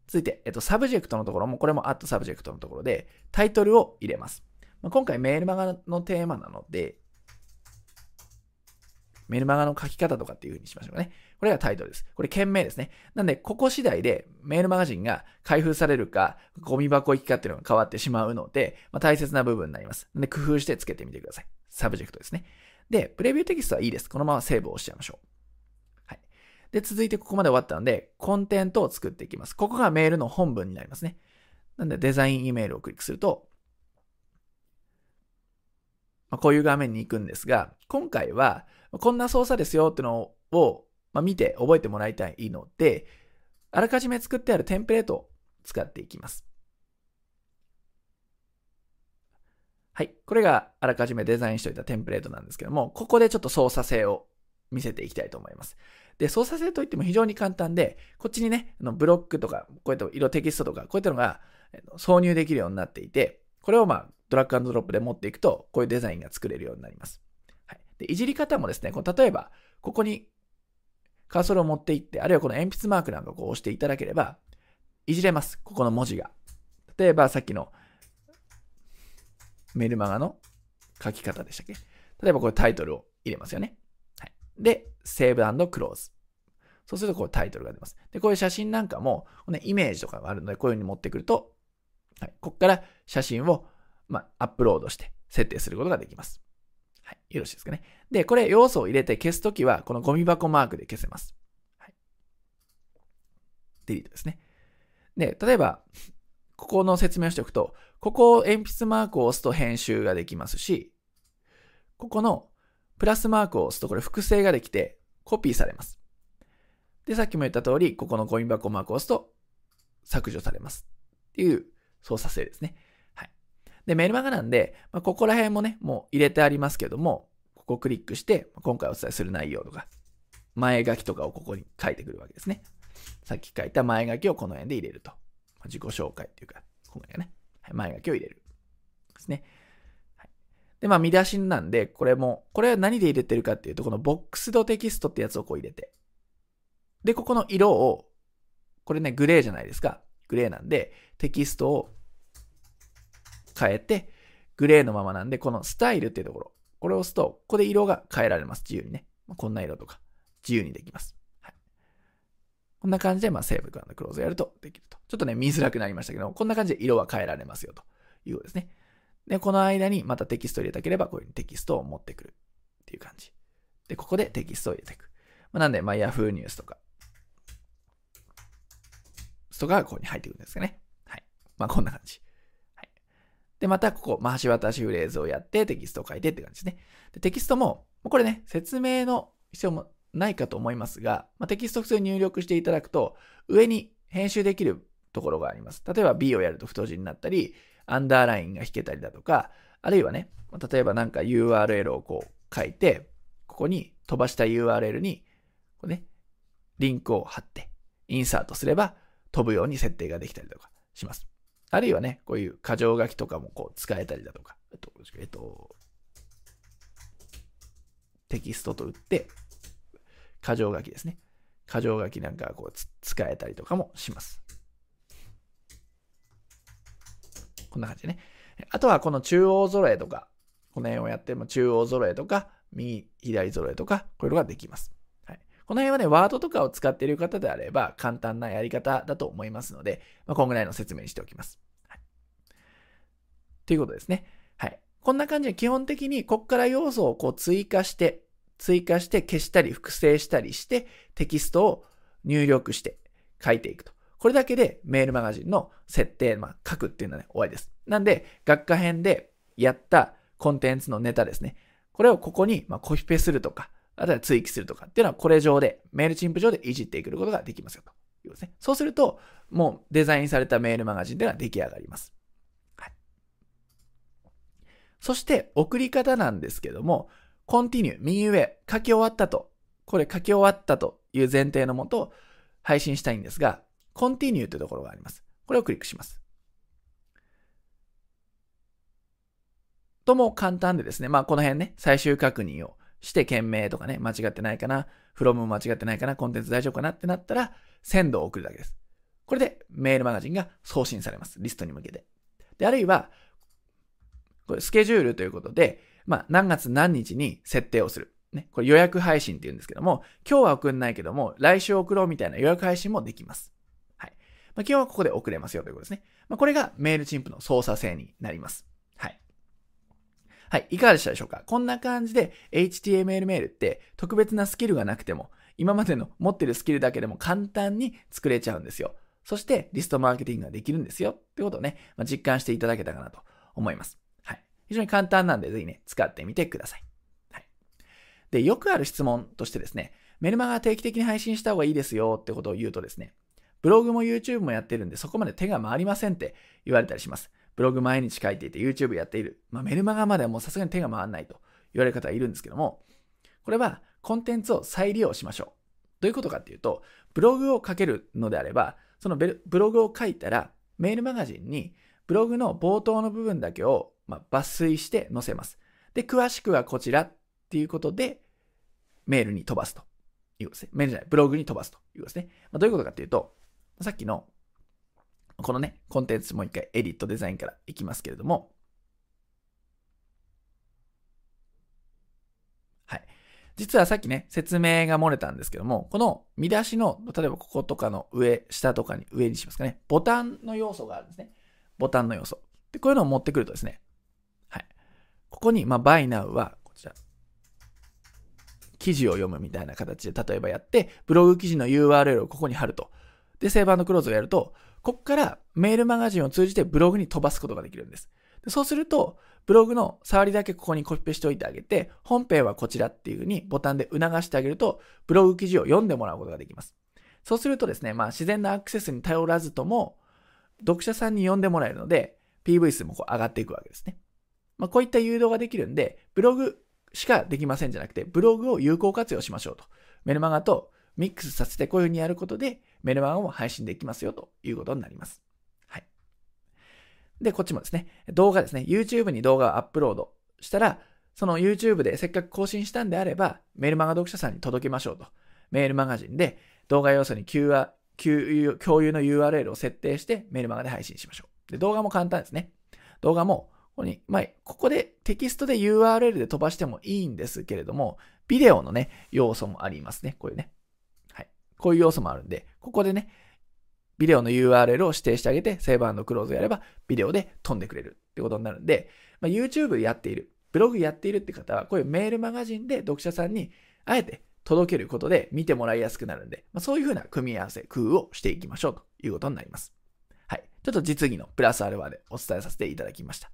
続いて、えっと、サブジェクトのところも、これもアットサブジェクトのところで、タイトルを入れます。まあ、今回メルマガのテーマなので、メルマガの書き方とかっていう風にしましょうかね。これがタイトルです。これ件名ですね。なんで、ここ次第でメールマガジンが開封されるか、ゴミ箱行きかっていうのが変わってしまうので、まあ、大切な部分になります。で、工夫してつけてみてください。サブジェクトですね。で、プレビューテキストはいいです。このままセーブをしちゃいましょう。はい。で、続いてここまで終わったので、コンテントを作っていきます。ここがメールの本文になりますね。なんで、デザイン E メールをクリックすると、まあ、こういう画面に行くんですが、今回は、こんな操作ですよってのを、まあ、見て覚えてもらいたいので、あらかじめ作ってあるテンプレートを使っていきます。はい。これがあらかじめデザインしておいたテンプレートなんですけども、ここでちょっと操作性を見せていきたいと思います。で、操作性といっても非常に簡単で、こっちにね、あのブロックとか、こういった色テキストとか、こういったのが挿入できるようになっていて、これをまあ、ドラッグドロップで持っていくと、こういうデザインが作れるようになります。で、いじり方もですね、この例えば、ここにカーソルを持っていって、あるいはこの鉛筆マークなんかをこう押していただければ、いじれます。ここの文字が。例えばさっきのメルマガの書き方でしたっけ？例えばこれタイトルを入れますよね。はい。で、セーブクローズ。そうするとこうタイトルが出ます。で、こういう写真なんかも、ね、イメージとかがあるので、こういう風に持ってくると、はい、ここから写真を、まあ、アップロードして設定することができます。はい。よろしいですかね。で、これ要素を入れて消すときは、このゴミ箱マークで消せます。はい。デリートですね。で、例えば、ここの説明をしておくと、ここを鉛筆マークを押すと編集ができますし、ここのプラスマークを押すとこれ複製ができてコピーされます。で、さっきも言った通り、ここのゴミ箱マークを押すと削除されます。っていう操作性ですね。で、メルマガなんで、まあ、ここら辺もね、もう入れてありますけども、ここクリックして、今回お伝えする内容とか、前書きとかをここに書いてくるわけですね。さっき書いた前書きをこの辺で入れると。自己紹介っていうか、この辺がね、前書きを入れる。ですね。はい、で、まあ見出しなんで、これも、これは何で入れてるかっていうと、このボックスドテキストってやつをこう入れて。で、ここの色を、これね、グレーじゃないですか。グレーなんで、テキストを変えて、グレーのままなんで、このスタイルっていうところ、これを押すと、ここで色が変えられます。自由にね。こんな色とか、自由にできます。はい、こんな感じで、まあ、セーブクローズやるとできると。ちょっとね、見づらくなりましたけど、こんな感じで色は変えられますよということですね。で、この間にまたテキストを入れたければ、こういうふうにテキストを持ってくるっていう感じ。で、ここでテキストを入れていく。まあ、なんで、まあ、Yahoo ニュースとか、とかがここに入ってくるんですかね。はい。まあ、こんな感じ。で、またここ、回し渡しフレーズをやってテキストを書いてって感じですね。でテキストも、これね、説明の必要もないかと思いますが、まあ、テキスト普通に入力していただくと、上に編集できるところがあります。例えば B をやると太字になったり、アンダーラインが引けたりだとか、あるいはね、例えばなんか URL をこう書いて、ここに飛ばした URL に、こうね、リンクを貼って、インサートすれば飛ぶように設定ができたりとかします。あるいはね、こういう箇条書きとかもこう使えたりだとか、えっと、テキストと打って、箇条書きですね。箇条書きなんかこう使えたりとかもします。こんな感じでね。あとはこの中央揃えとか、この辺をやっても中央揃えとか、右、左揃えとか、こういうのができます。はい、この辺はね、ワードとかを使っている方であれば簡単なやり方だと思いますので、まあ、こんぐらいの説明にしておきます。ということですね。はい。こんな感じで基本的にこっから要素をこう追加して、追加して消したり複製したりしてテキストを入力して書いていくと。これだけでメールマガジンの設定、まあ、書くっていうのはね、終わりです。なんで、学科編でやったコンテンツのネタですね。これをここに、まコピペするとか、あとは追記するとかっていうのはこれ上で、メールチンプ上でいじっていくことができますよということですね。そうすると、もうデザインされたメールマガジンでは出来上がります。そして送り方なんですけども、コンティニュー、右上、書き終わったと、これ書き終わったという前提のもと配信したいんですが、コンティニューというところがあります。これをクリックします。とも簡単でですね、まあこの辺ね、最終確認をして件名とかね、間違ってないかな、フロム間違ってないかな、コンテンツ大丈夫かなってなったら、センドを送るだけです。これでメールマガジンが送信されます。リストに向けて。で、あるいは、これスケジュールということで、まあ何月何日に設定をする。ね、これ予約配信って言うんですけども、今日は送んないけども、来週送ろうみたいな予約配信もできます。はい。まあ、今日はここで送れますよということですね。まあ、これがメールチンプの操作性になります。はい、はいかがでしたでしょうか？こんな感じで HTML メールって特別なスキルがなくても、今までの持ってるスキルだけでも簡単に作れちゃうんですよ。そしてリストマーケティングができるんですよってことをね、まあ、実感していただけたかなと思います。非常に簡単なんでぜひね、使ってみてください。はい。で、よくある質問としてですね、メルマガ定期的に配信した方がいいですよってことを言うとですね、ブログも YouTube もやってるんでそこまで手が回りませんって言われたりします。ブログ毎日書いていて YouTube やっている。まあ、メルマガまではもうさすがに手が回らないと言われる方がいるんですけども、これはコンテンツを再利用しましょう。どういうことかっていうと、ブログを書けるのであれば、そのブログを書いたら、メールマガジンにブログの冒頭の部分だけを、まあ抜粋して載せます。で、詳しくはこちらっていうことで、メールに飛ばすということですね。メールじゃない、ブログに飛ばすということですね。まあ、どういうことかっていうと、さっきのこのね、コンテンツもう一回エディットデザインからいきますけれども、はい。実はさっきね、説明が漏れたんですけども、この見出しの、例えばこことかの上、下とかに上にしますかね、ボタンの要素があるんですね。ボタンの要素。で、こういうのを持ってくるとですね、ここに、まあ、buy now は、こちら、記事を読むみたいな形で例えばやって、ブログ記事の URL をここに貼ると。で、セーバーのクローズをやると、ここからメールマガジンを通じてブログに飛ばすことができるんです。でそうすると、ブログの触りだけここにコピペしておいてあげて、本編はこちらっていう風にボタンで促してあげると、ブログ記事を読んでもらうことができます。そうするとですね、まあ自然なアクセスに頼らずとも、読者さんに読んでもらえるので、PV 数もこう上がっていくわけですね。まあこういった誘導ができるんで、ブログしかできませんじゃなくて、ブログを有効活用しましょうと。メルマガとミックスさせてこういう風にやることで、メルマガも配信できますよということになります。はい。で、こっちもですね、動画ですね、YouTube に動画をアップロードしたら、その YouTube でせっかく更新したんであれば、メルマガ読者さんに届けましょうと。メールマガジンで動画要素に QR 共有の URL を設定してメルマガで配信しましょう。で、動画も簡単ですね。動画も、ここに、まあ、ここでテキストで URL で飛ばしてもいいんですけれども、ビデオのね、要素もありますね。こういうね。はいこういう要素もあるんで、ここでね、ビデオの URL を指定してあげて、セーバークローズやれば、ビデオで飛んでくれるってことになるんで、まあ、YouTube やっている、ブログやっているって方は、こういうメールマガジンで読者さんに、あえて届けることで見てもらいやすくなるんで、まあ、そういうふうな組み合わせ、工夫をしていきましょうということになります。はい。ちょっと実技のプラスアルファでお伝えさせていただきました。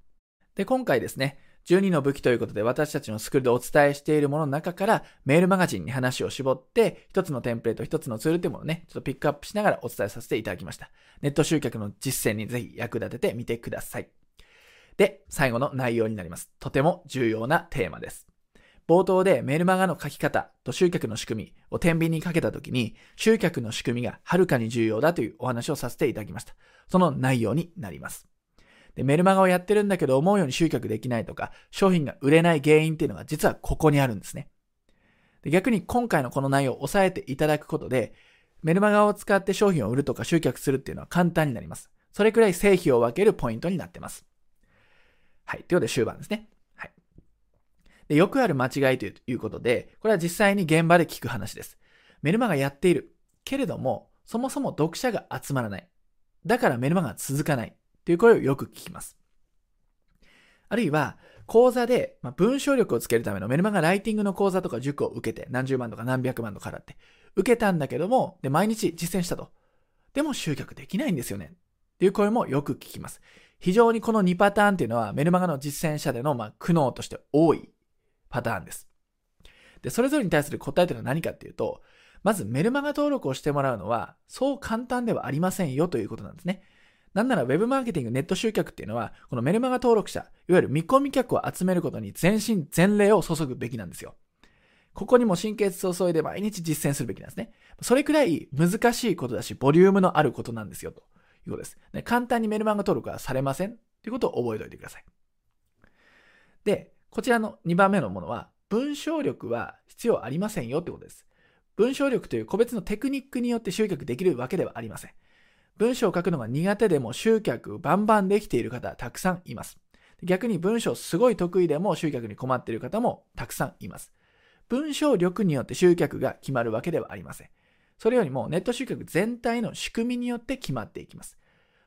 で、今回ですね、12の武器ということで私たちのスクールでお伝えしているものの中からメールマガジンに話を絞って一つのテンプレート、一つのツールというものをね、ちょっとピックアップしながらお伝えさせていただきました。ネット集客の実践にぜひ役立ててみてください。で、最後の内容になります。とても重要なテーマです。冒頭でメールマガの書き方と集客の仕組みを天秤にかけたときに、集客の仕組みがはるかに重要だというお話をさせていただきました。その内容になります。で、メルマガをやってるんだけど思うように集客できないとか、商品が売れない原因っていうのが実はここにあるんですね。で逆に今回のこの内容を押さえていただくことで、メルマガを使って商品を売るとか集客するっていうのは簡単になります。それくらい成否を分けるポイントになってます。はい。ということで終盤ですね。はい。で、よくある間違いということで、これは実際に現場で聞く話です。メルマガやっている。けれども、そもそも読者が集まらない。だからメルマガが続かない。という声をよく聞きます。あるいは、講座で、まあ、文章力をつけるためのメルマガライティングの講座とか塾を受けて、何十万とか何百万とか払って、受けたんだけども、で、毎日実践したと。でも集客できないんですよね。っていう声もよく聞きます。非常にこの2パターンっていうのはメルマガの実践者での、まあ、苦悩として多いパターンです。で、それぞれに対する答えというのは何かっていうと、まずメルマガ登録をしてもらうのは、そう簡単ではありませんよということなんですね。なんなら Web マーケティング、ネット集客っていうのは、このメルマガ登録者、いわゆる見込み客を集めることに全身全霊を注ぐべきなんですよ。ここにも神経質を注いで毎日実践するべきなんですね。それくらい難しいことだし、ボリュームのあることなんですよ、ということです。簡単にメルマガ登録はされませんということを覚えておいてください。で、こちらの2番目のものは、文章力は必要ありませんよってことです。文章力という個別のテクニックによって集客できるわけではありません。文章を書くのが苦手でも集客バンバンできている方たくさんいます。逆に文章すごい得意でも集客に困っている方もたくさんいます。文章力によって集客が決まるわけではありません。それよりもネット集客全体の仕組みによって決まっていきます。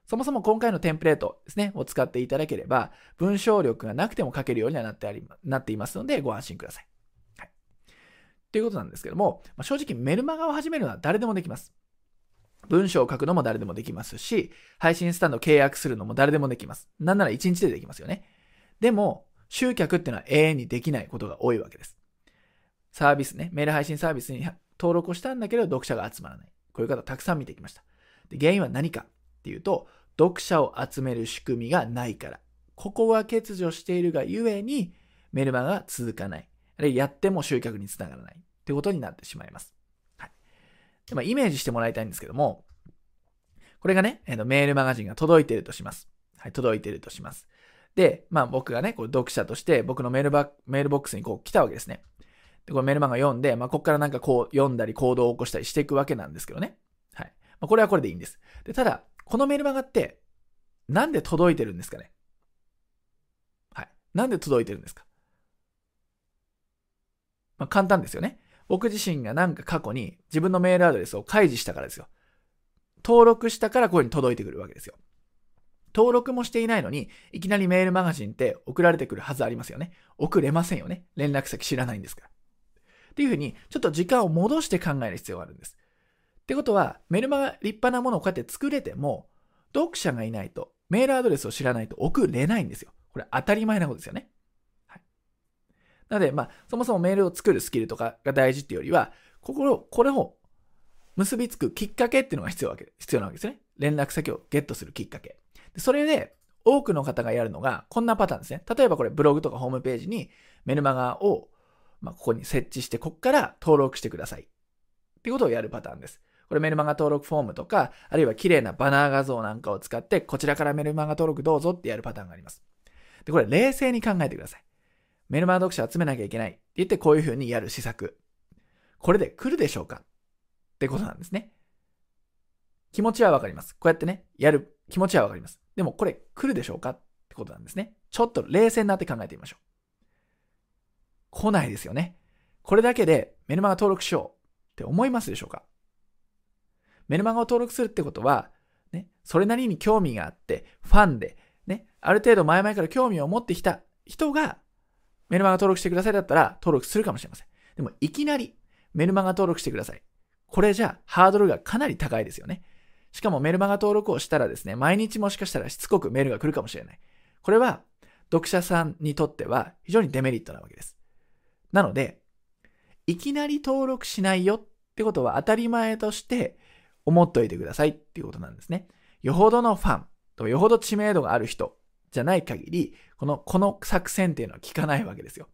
そもそも今回のテンプレートですね、を使っていただければ、文章力がなくても書けるようにはなってありなっていますので、ご安心ください。はい。ということなんですけども、まあ、正直メルマガを始めるのは誰でもできます。文章を書くのも誰でもできますし、配信スタンド契約するのも誰でもできます。なんなら1日でできますよね。でも、集客ってのは永遠にできないことが多いわけです。サービスね、メール配信サービスに登録をしたんだけど読者が集まらない。こういう方たくさん見てきました。で原因は何かっていうと、読者を集める仕組みがないから。ここが欠如しているがゆえに、メルマガが続かない。あるいはやっても集客につながらない。ってことになってしまいます。でまあ、イメージしてもらいたいんですけども、これがね、えー、メールマガジンが届いてるとします。はい、届いてるとします。で、まあ僕がね、こう読者として僕のメールバメールボックスにこう来たわけですね。で、これメルマガ読んで、まあ、ここからなんかこう読んだり行動を起こしたりしていくわけなんですけどね。はい。まあ、これはこれでいいんです。で、ただ、このメールマガって、なんで届いてるんですかね？はい。なんで届いてるんですか？まあ、簡単ですよね。僕自身がなんか過去に自分のメールアドレスを開示したからですよ。登録したからこういうふうに届いてくるわけですよ。登録もしていないのに、いきなりメールマガジンって送られてくるはずありますよね。送れませんよね。連絡先知らないんですから。っていうふうに、ちょっと時間を戻して考える必要があるんです。ってことは、メルマガ立派なものをこうやって作れても、読者がいないと、メールアドレスを知らないと送れないんですよ。これ当たり前なことですよね。なので、まあ、そもそもメールを作るスキルとかが大事っていうよりは、ここを、これを結びつくきっかけっていうのが必要わけ必要なわけですね。連絡先をゲットするきっかけ。でそれで、多くの方がやるのが、こんなパターンですね。例えばこれ、ブログとかホームページにメルマガをまあ、ここに設置して、ここから登録してください。っていうことをやるパターンです。これメルマガ登録フォームとか、あるいは綺麗なバナー画像なんかを使って、こちらからメルマガ登録どうぞってやるパターンがあります。で、これ冷静に考えてください。メルマガ読者集めなきゃいけないって言ってこういう風にやる施策。これで来るでしょうかってことなんですね。気持ちはわかります。こうやってね、やる気持ちはわかります。でもこれ来るでしょうかってことなんですね。ちょっと冷静になって考えてみましょう。来ないですよね。これだけでメルマガ登録しようって思いますでしょうかメルマガを登録するってことは、ね、それなりに興味があって、ファンで、ね、ある程度前々から興味を持ってきた人が、メルマガ登録してくださいだったら登録するかもしれません。でも、いきなりメルマガ登録してください。これじゃハードルがかなり高いですよね。しかもメルマガ登録をしたらですね、毎日もしかしたらしつこくメールが来るかもしれない。これは、読者さんにとっては非常にデメリットなわけです。なので、いきなり登録しないよってことは当たり前として思っておいてくださいっていうことなんですね。よほどのファンとよほど知名度がある人じゃない限り、この、この作戦っていうのは効かないわけですよ。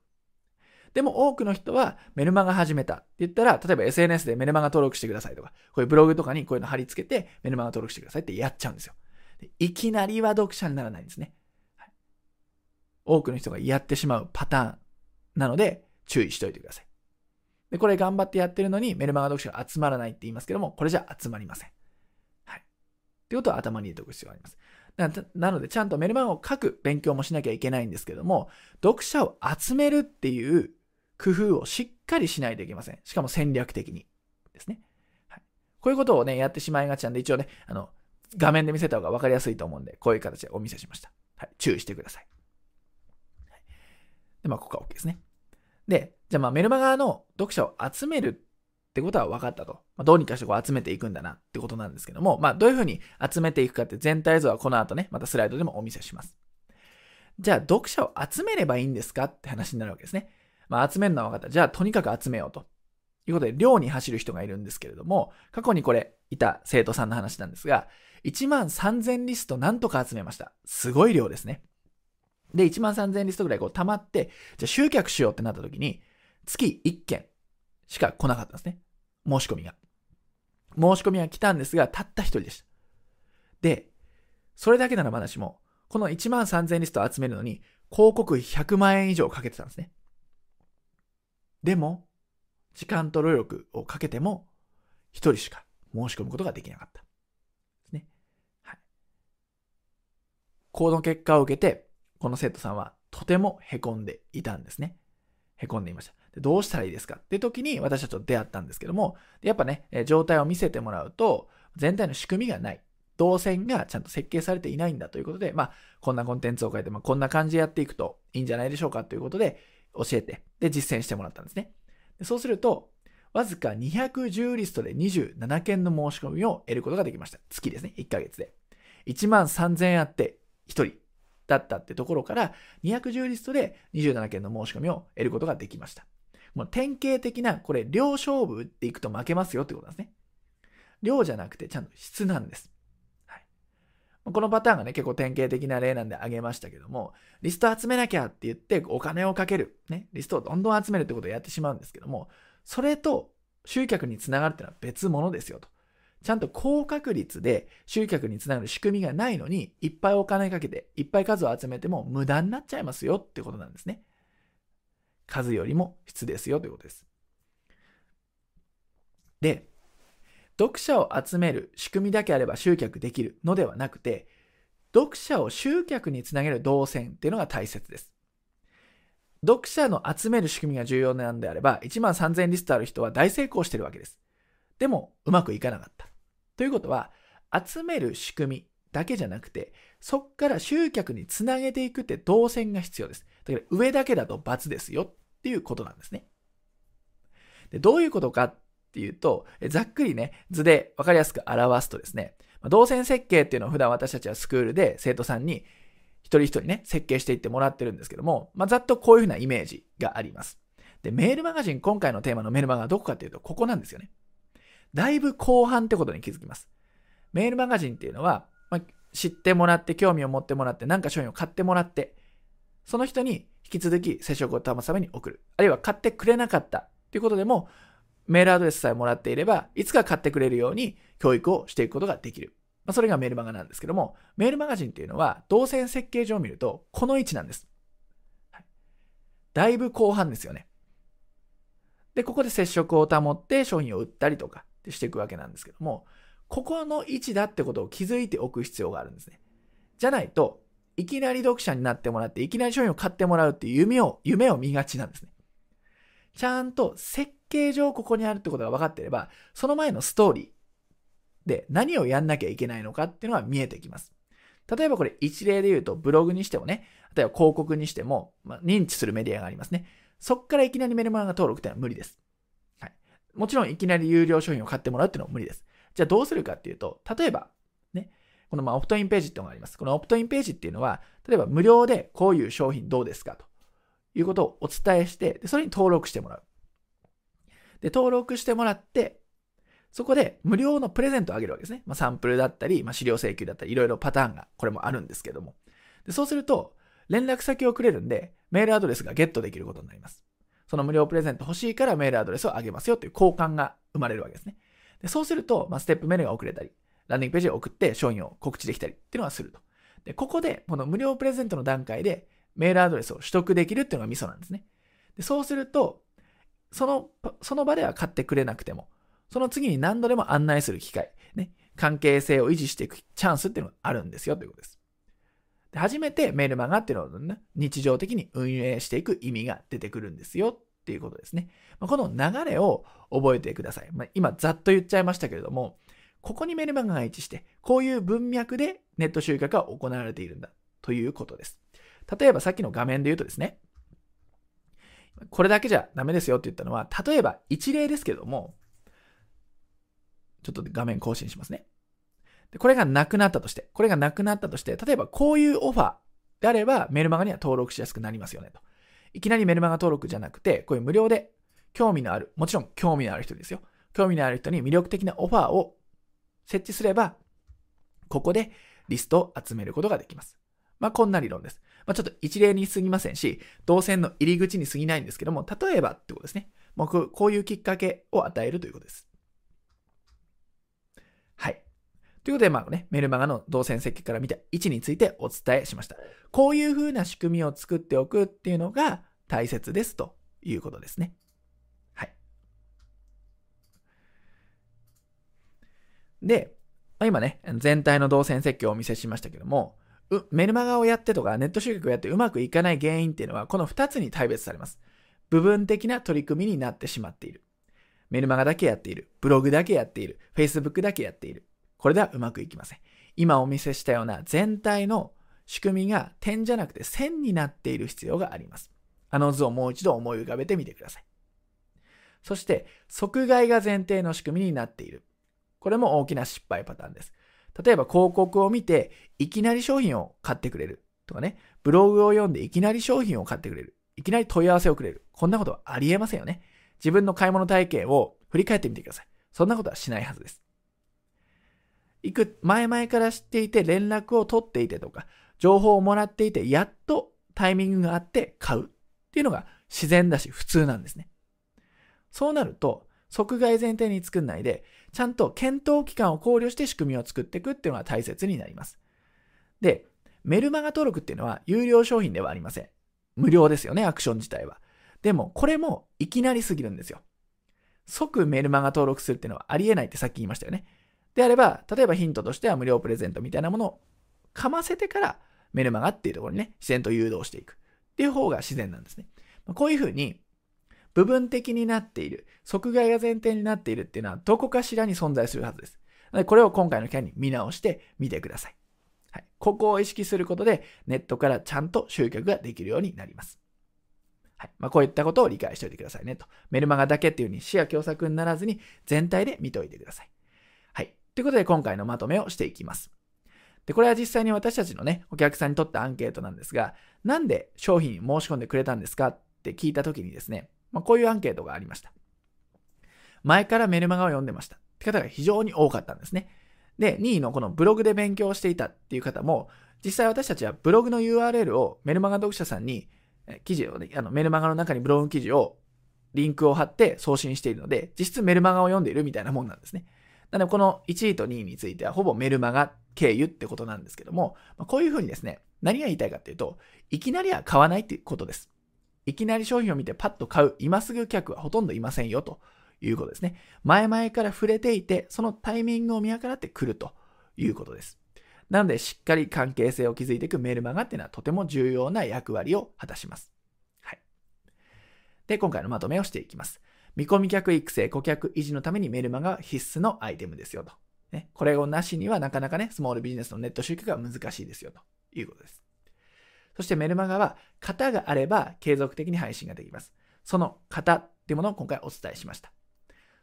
でも多くの人はメルマガ始めたって言ったら、例えば SNS でメルマガ登録してくださいとか、こういうブログとかにこういうの貼り付けてメルマガ登録してくださいってやっちゃうんですよ。いきなりは読者にならないんですね。はい、多くの人がやってしまうパターンなので、注意しておいてください。で、これ頑張ってやってるのにメルマガ読者が集まらないって言いますけども、これじゃ集まりません。はい。ってことは頭に入れておく必要があります。なので、ちゃんとメルマガを書く勉強もしなきゃいけないんですけども、読者を集めるっていう工夫をしっかりしないといけません。しかも戦略的にですね。はい、こういうことをね、やってしまいがちなんで、一応ね、あの、画面で見せた方が分かりやすいと思うんで、こういう形でお見せしました。はい、注意してください。はい、で、まあ、ここは OK ですね。で、じゃあまあメルマガの読者を集めるってことは分かったと。まあ、どうにかしてこう集めていくんだなってことなんですけども、まあどういうふうに集めていくかって全体像はこの後ね、またスライドでもお見せします。じゃあ読者を集めればいいんですかって話になるわけですね。まあ集めるのは分かった。じゃあとにかく集めようと。いうことで、量に走る人がいるんですけれども、過去にこれ、いた生徒さんの話なんですが、1万3000リストなんとか集めました。すごい量ですね。で、1万3000リストぐらいこう溜まって、じゃあ集客しようってなった時に、月1件しか来なかったんですね。申し込みが。申し込みが来たんですが、たった一人でした。で、それだけならまだしも、この1万3000リストを集めるのに、広告費100万円以上かけてたんですね。でも、時間と労力をかけても、一人しか申し込むことができなかった。ですね。はい。この結果を受けて、この生徒さんはとても凹んでいたんですね。凹んでいました。どうしたらいいですか？って時に私たちと出会ったんですけども、やっぱね、状態を見せてもらうと、全体の仕組みがない。動線がちゃんと設計されていないんだということで、まあ、こんなコンテンツを書いて、まあ、こんな感じでやっていくといいんじゃないでしょうかということで、教えて、で、実践してもらったんですね。そうすると、わずか210リストで27件の申し込みを得ることができました。月ですね。1ヶ月で。1万3000円あって1人だったってところから、210リストで27件の申し込みを得ることができました。もう典型的な、これ、量勝負でいくと負けますよってことなんですね。量じゃなくて、ちゃんと質なんです。はい。このパターンがね、結構典型的な例なんであげましたけども、リスト集めなきゃって言ってお金をかける。ね。リストをどんどん集めるってことをやってしまうんですけども、それと集客につながるってのは別物ですよと。ちゃんと高確率で集客につながる仕組みがないのに、いっぱいお金かけて、いっぱい数を集めても無駄になっちゃいますよってことなんですね。数よりも質ですよということです。で、読者を集める仕組みだけあれば集客できるのではなくて、読者を集客につなげる動線っていうのが大切です。読者の集める仕組みが重要なんであれば、1万3000リストある人は大成功してるわけです。でも、うまくいかなかった。ということは、集める仕組みだけじゃなくて、そっから集客につなげていくって動線が必要です。だから上だけだと×ですよっていうことなんですね。でどういうことかっていうと、ざっくりね、図で分かりやすく表すとですね、動線設計っていうのを普段私たちはスクールで生徒さんに一人一人ね、設計していってもらってるんですけども、まあ、ざっとこういうふうなイメージがあります。で、メールマガジン、今回のテーマのメールマガはどこかっていうと、ここなんですよね。だいぶ後半ってことに気づきます。メールマガジンっていうのは、まあ、知ってもらって、興味を持ってもらって、何か商品を買ってもらって、その人に引き続き接触を保つために送る。あるいは買ってくれなかったっていうことでも、メールアドレスさえもらっていれば、いつか買ってくれるように教育をしていくことができる。まあ、それがメールマガなんですけども、メールマガジンっていうのは、動線設計上を見ると、この位置なんです。はい、だいぶ後半ですよね。で、ここで接触を保って商品を売ったりとかしていくわけなんですけども、ここの位置だってことを気づいておく必要があるんですね。じゃないと、いきなり読者になってもらって、いきなり商品を買ってもらうっていう夢を、夢を見がちなんですね。ちゃんと設計上ここにあるってことが分かってれば、その前のストーリー、で、何をやんなきゃいけないのかっていうのは見えてきます。例えばこれ一例で言うと、ブログにしてもね、例えば広告にしても、まあ、認知するメディアがありますね。そっからいきなりメルマガ登録っていうのは無理です。はい。もちろんいきなり有料商品を買ってもらうっていうのは無理です。じゃあどうするかっていうと、例えば、このまあオプトインページっていうのがあります。このオプトインページっていうのは、例えば無料でこういう商品どうですかということをお伝えして、でそれに登録してもらう。で、登録してもらって、そこで無料のプレゼントをあげるわけですね。まあ、サンプルだったり、まあ、資料請求だったり、いろいろパターンがこれもあるんですけども。でそうすると、連絡先をくれるんで、メールアドレスがゲットできることになります。その無料プレゼント欲しいからメールアドレスをあげますよっていう交換が生まれるわけですね。でそうすると、まあ、ステップメールが遅れたり、ランディングページを送って商品を告知できたりっていうのはすると。で、ここで、この無料プレゼントの段階でメールアドレスを取得できるっていうのがミソなんですね。でそうすると、その、その場では買ってくれなくても、その次に何度でも案内する機会、ね、関係性を維持していくチャンスっていうのがあるんですよということです。で初めてメールマガっていうのを、ね、日常的に運営していく意味が出てくるんですよっていうことですね。この流れを覚えてください。まあ、今ざっと言っちゃいましたけれども、ここにメルマガが位置して、こういう文脈でネット集客が行われているんだということです。例えばさっきの画面で言うとですね、これだけじゃダメですよって言ったのは、例えば一例ですけども、ちょっと画面更新しますね。でこれがなくなったとして、これがなくなったとして、例えばこういうオファーであればメルマガには登録しやすくなりますよねと。いきなりメルマガ登録じゃなくて、こういう無料で興味のある、もちろん興味のある人ですよ。興味のある人に魅力的なオファーを設置すれば、ここでリストを集めることができます。まあ、こんな理論です。まあ、ちょっと一例に過ぎませんし、動線の入り口に過ぎないんですけども、例えばってことですね。もうこういうきっかけを与えるということです。はい。ということで、まあね、メルマガの動線設計から見た位置についてお伝えしました。こういう風な仕組みを作っておくっていうのが大切ですということですね。はい。で、まあ、今ね、全体の動線設計をお見せしましたけども、メルマガをやってとかネット集客をやってうまくいかない原因っていうのはこの2つに大別されます。部分的な取り組みになってしまっている。メルマガだけやっている。ブログだけやっている。Facebook だけやっている。これではうまくいきません。今お見せしたような全体の仕組みが点じゃなくて線になっている必要があります。あの図をもう一度思い浮かべてみてください。そして、即買いが前提の仕組みになっている。これも大きな失敗パターンです。例えば広告を見て、いきなり商品を買ってくれるとかね、ブログを読んでいきなり商品を買ってくれる。いきなり問い合わせをくれる。こんなことはありえませんよね。自分の買い物体験を振り返ってみてください。そんなことはしないはずです。いく、前々から知っていて連絡を取っていてとか、情報をもらっていて、やっとタイミングがあって買うっていうのが自然だし普通なんですね。そうなると、即買い前提に作んないで、ちゃんと検討期間を考慮して仕組みを作っていくっていうのが大切になります。で、メルマガ登録っていうのは有料商品ではありません。無料ですよね、アクション自体は。でも、これもいきなりすぎるんですよ。即メルマガ登録するっていうのはありえないってさっき言いましたよね。であれば、例えばヒントとしては無料プレゼントみたいなものをかませてからメルマガっていうところにね、自然と誘導していくっていう方が自然なんですね。こういうふうに部分的になっている、即買いが前提になっているっていうのはどこかしらに存在するはずです。これを今回の件に見直してみてください。はい。ここを意識することで、ネットからちゃんと集客ができるようになります。はい。まあ、こういったことを理解しておいてくださいねと。メルマガだけっていうふうに視野狭窄にならずに全体で見ておいてください。はい。ということで今回のまとめをしていきます。で、これは実際に私たちのね、お客さんにとったアンケートなんですが、なんで商品申し込んでくれたんですかって聞いたときにですね、まあ、こういうアンケートがありました。前からメルマガを読んでましたって方が非常に多かったんですね。で、2位のこのブログで勉強していたっていう方も、実際私たちはブログの URL をメルマガ読者さんに、記事をね、あのメルマガの中にブログ記事をリンクを貼って送信しているので、実質メルマガを読んでいるみたいなもんなんですね。なので、この1位と2位についてはほぼメルマガ経由ってことなんですけども、こういうふうにですね、何が言いたいかっていうと、いきなりは買わないっていうことです。いきなり商品を見てパッと買う、今すぐ客はほとんどいませんよということですね。前々から触れていて、そのタイミングを見計らってくるということです。なので、しっかり関係性を築いていくメルマガっていうのはとても重要な役割を果たします。はい。で、今回のまとめをしていきます。見込み客育成、顧客維持のためにメルマガは必須のアイテムですよと。ね、これをなしにはなかなかね、スモールビジネスのネット集客は難しいですよということです。そしてメルマガは型があれば継続的に配信ができます。その型っていうものを今回お伝えしました。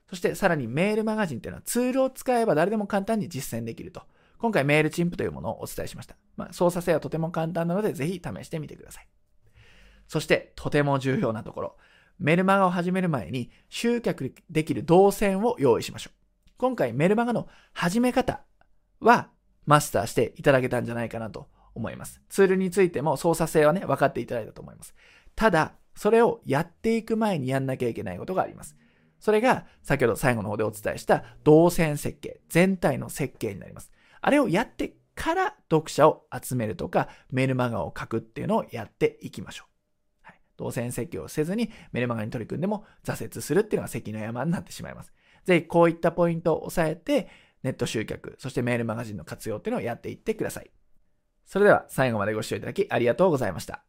そしてさらにメールマガジンっていうのはツールを使えば誰でも簡単に実践できると。今回メールチンプというものをお伝えしました。まあ、操作性はとても簡単なのでぜひ試してみてください。そしてとても重要なところ。メルマガを始める前に集客できる動線を用意しましょう。今回メルマガの始め方はマスターしていただけたんじゃないかなと思います。ツールについても操作性はね、分かっていただいたと思います。ただ、それをやっていく前にやんなきゃいけないことがあります。それが、先ほど最後の方でお伝えした動線設計、全体の設計になります。あれをやってから読者を集めるとか、メルマガを書くっていうのをやっていきましょう。はい、動線設計をせずにメルマガに取り組んでも挫折するっていうのが関の山になってしまいます。ぜひこういったポイントを押さえて、ネット集客、そしてメールマガジンの活用っていうのをやっていってください。それでは最後までご視聴いただきありがとうございました。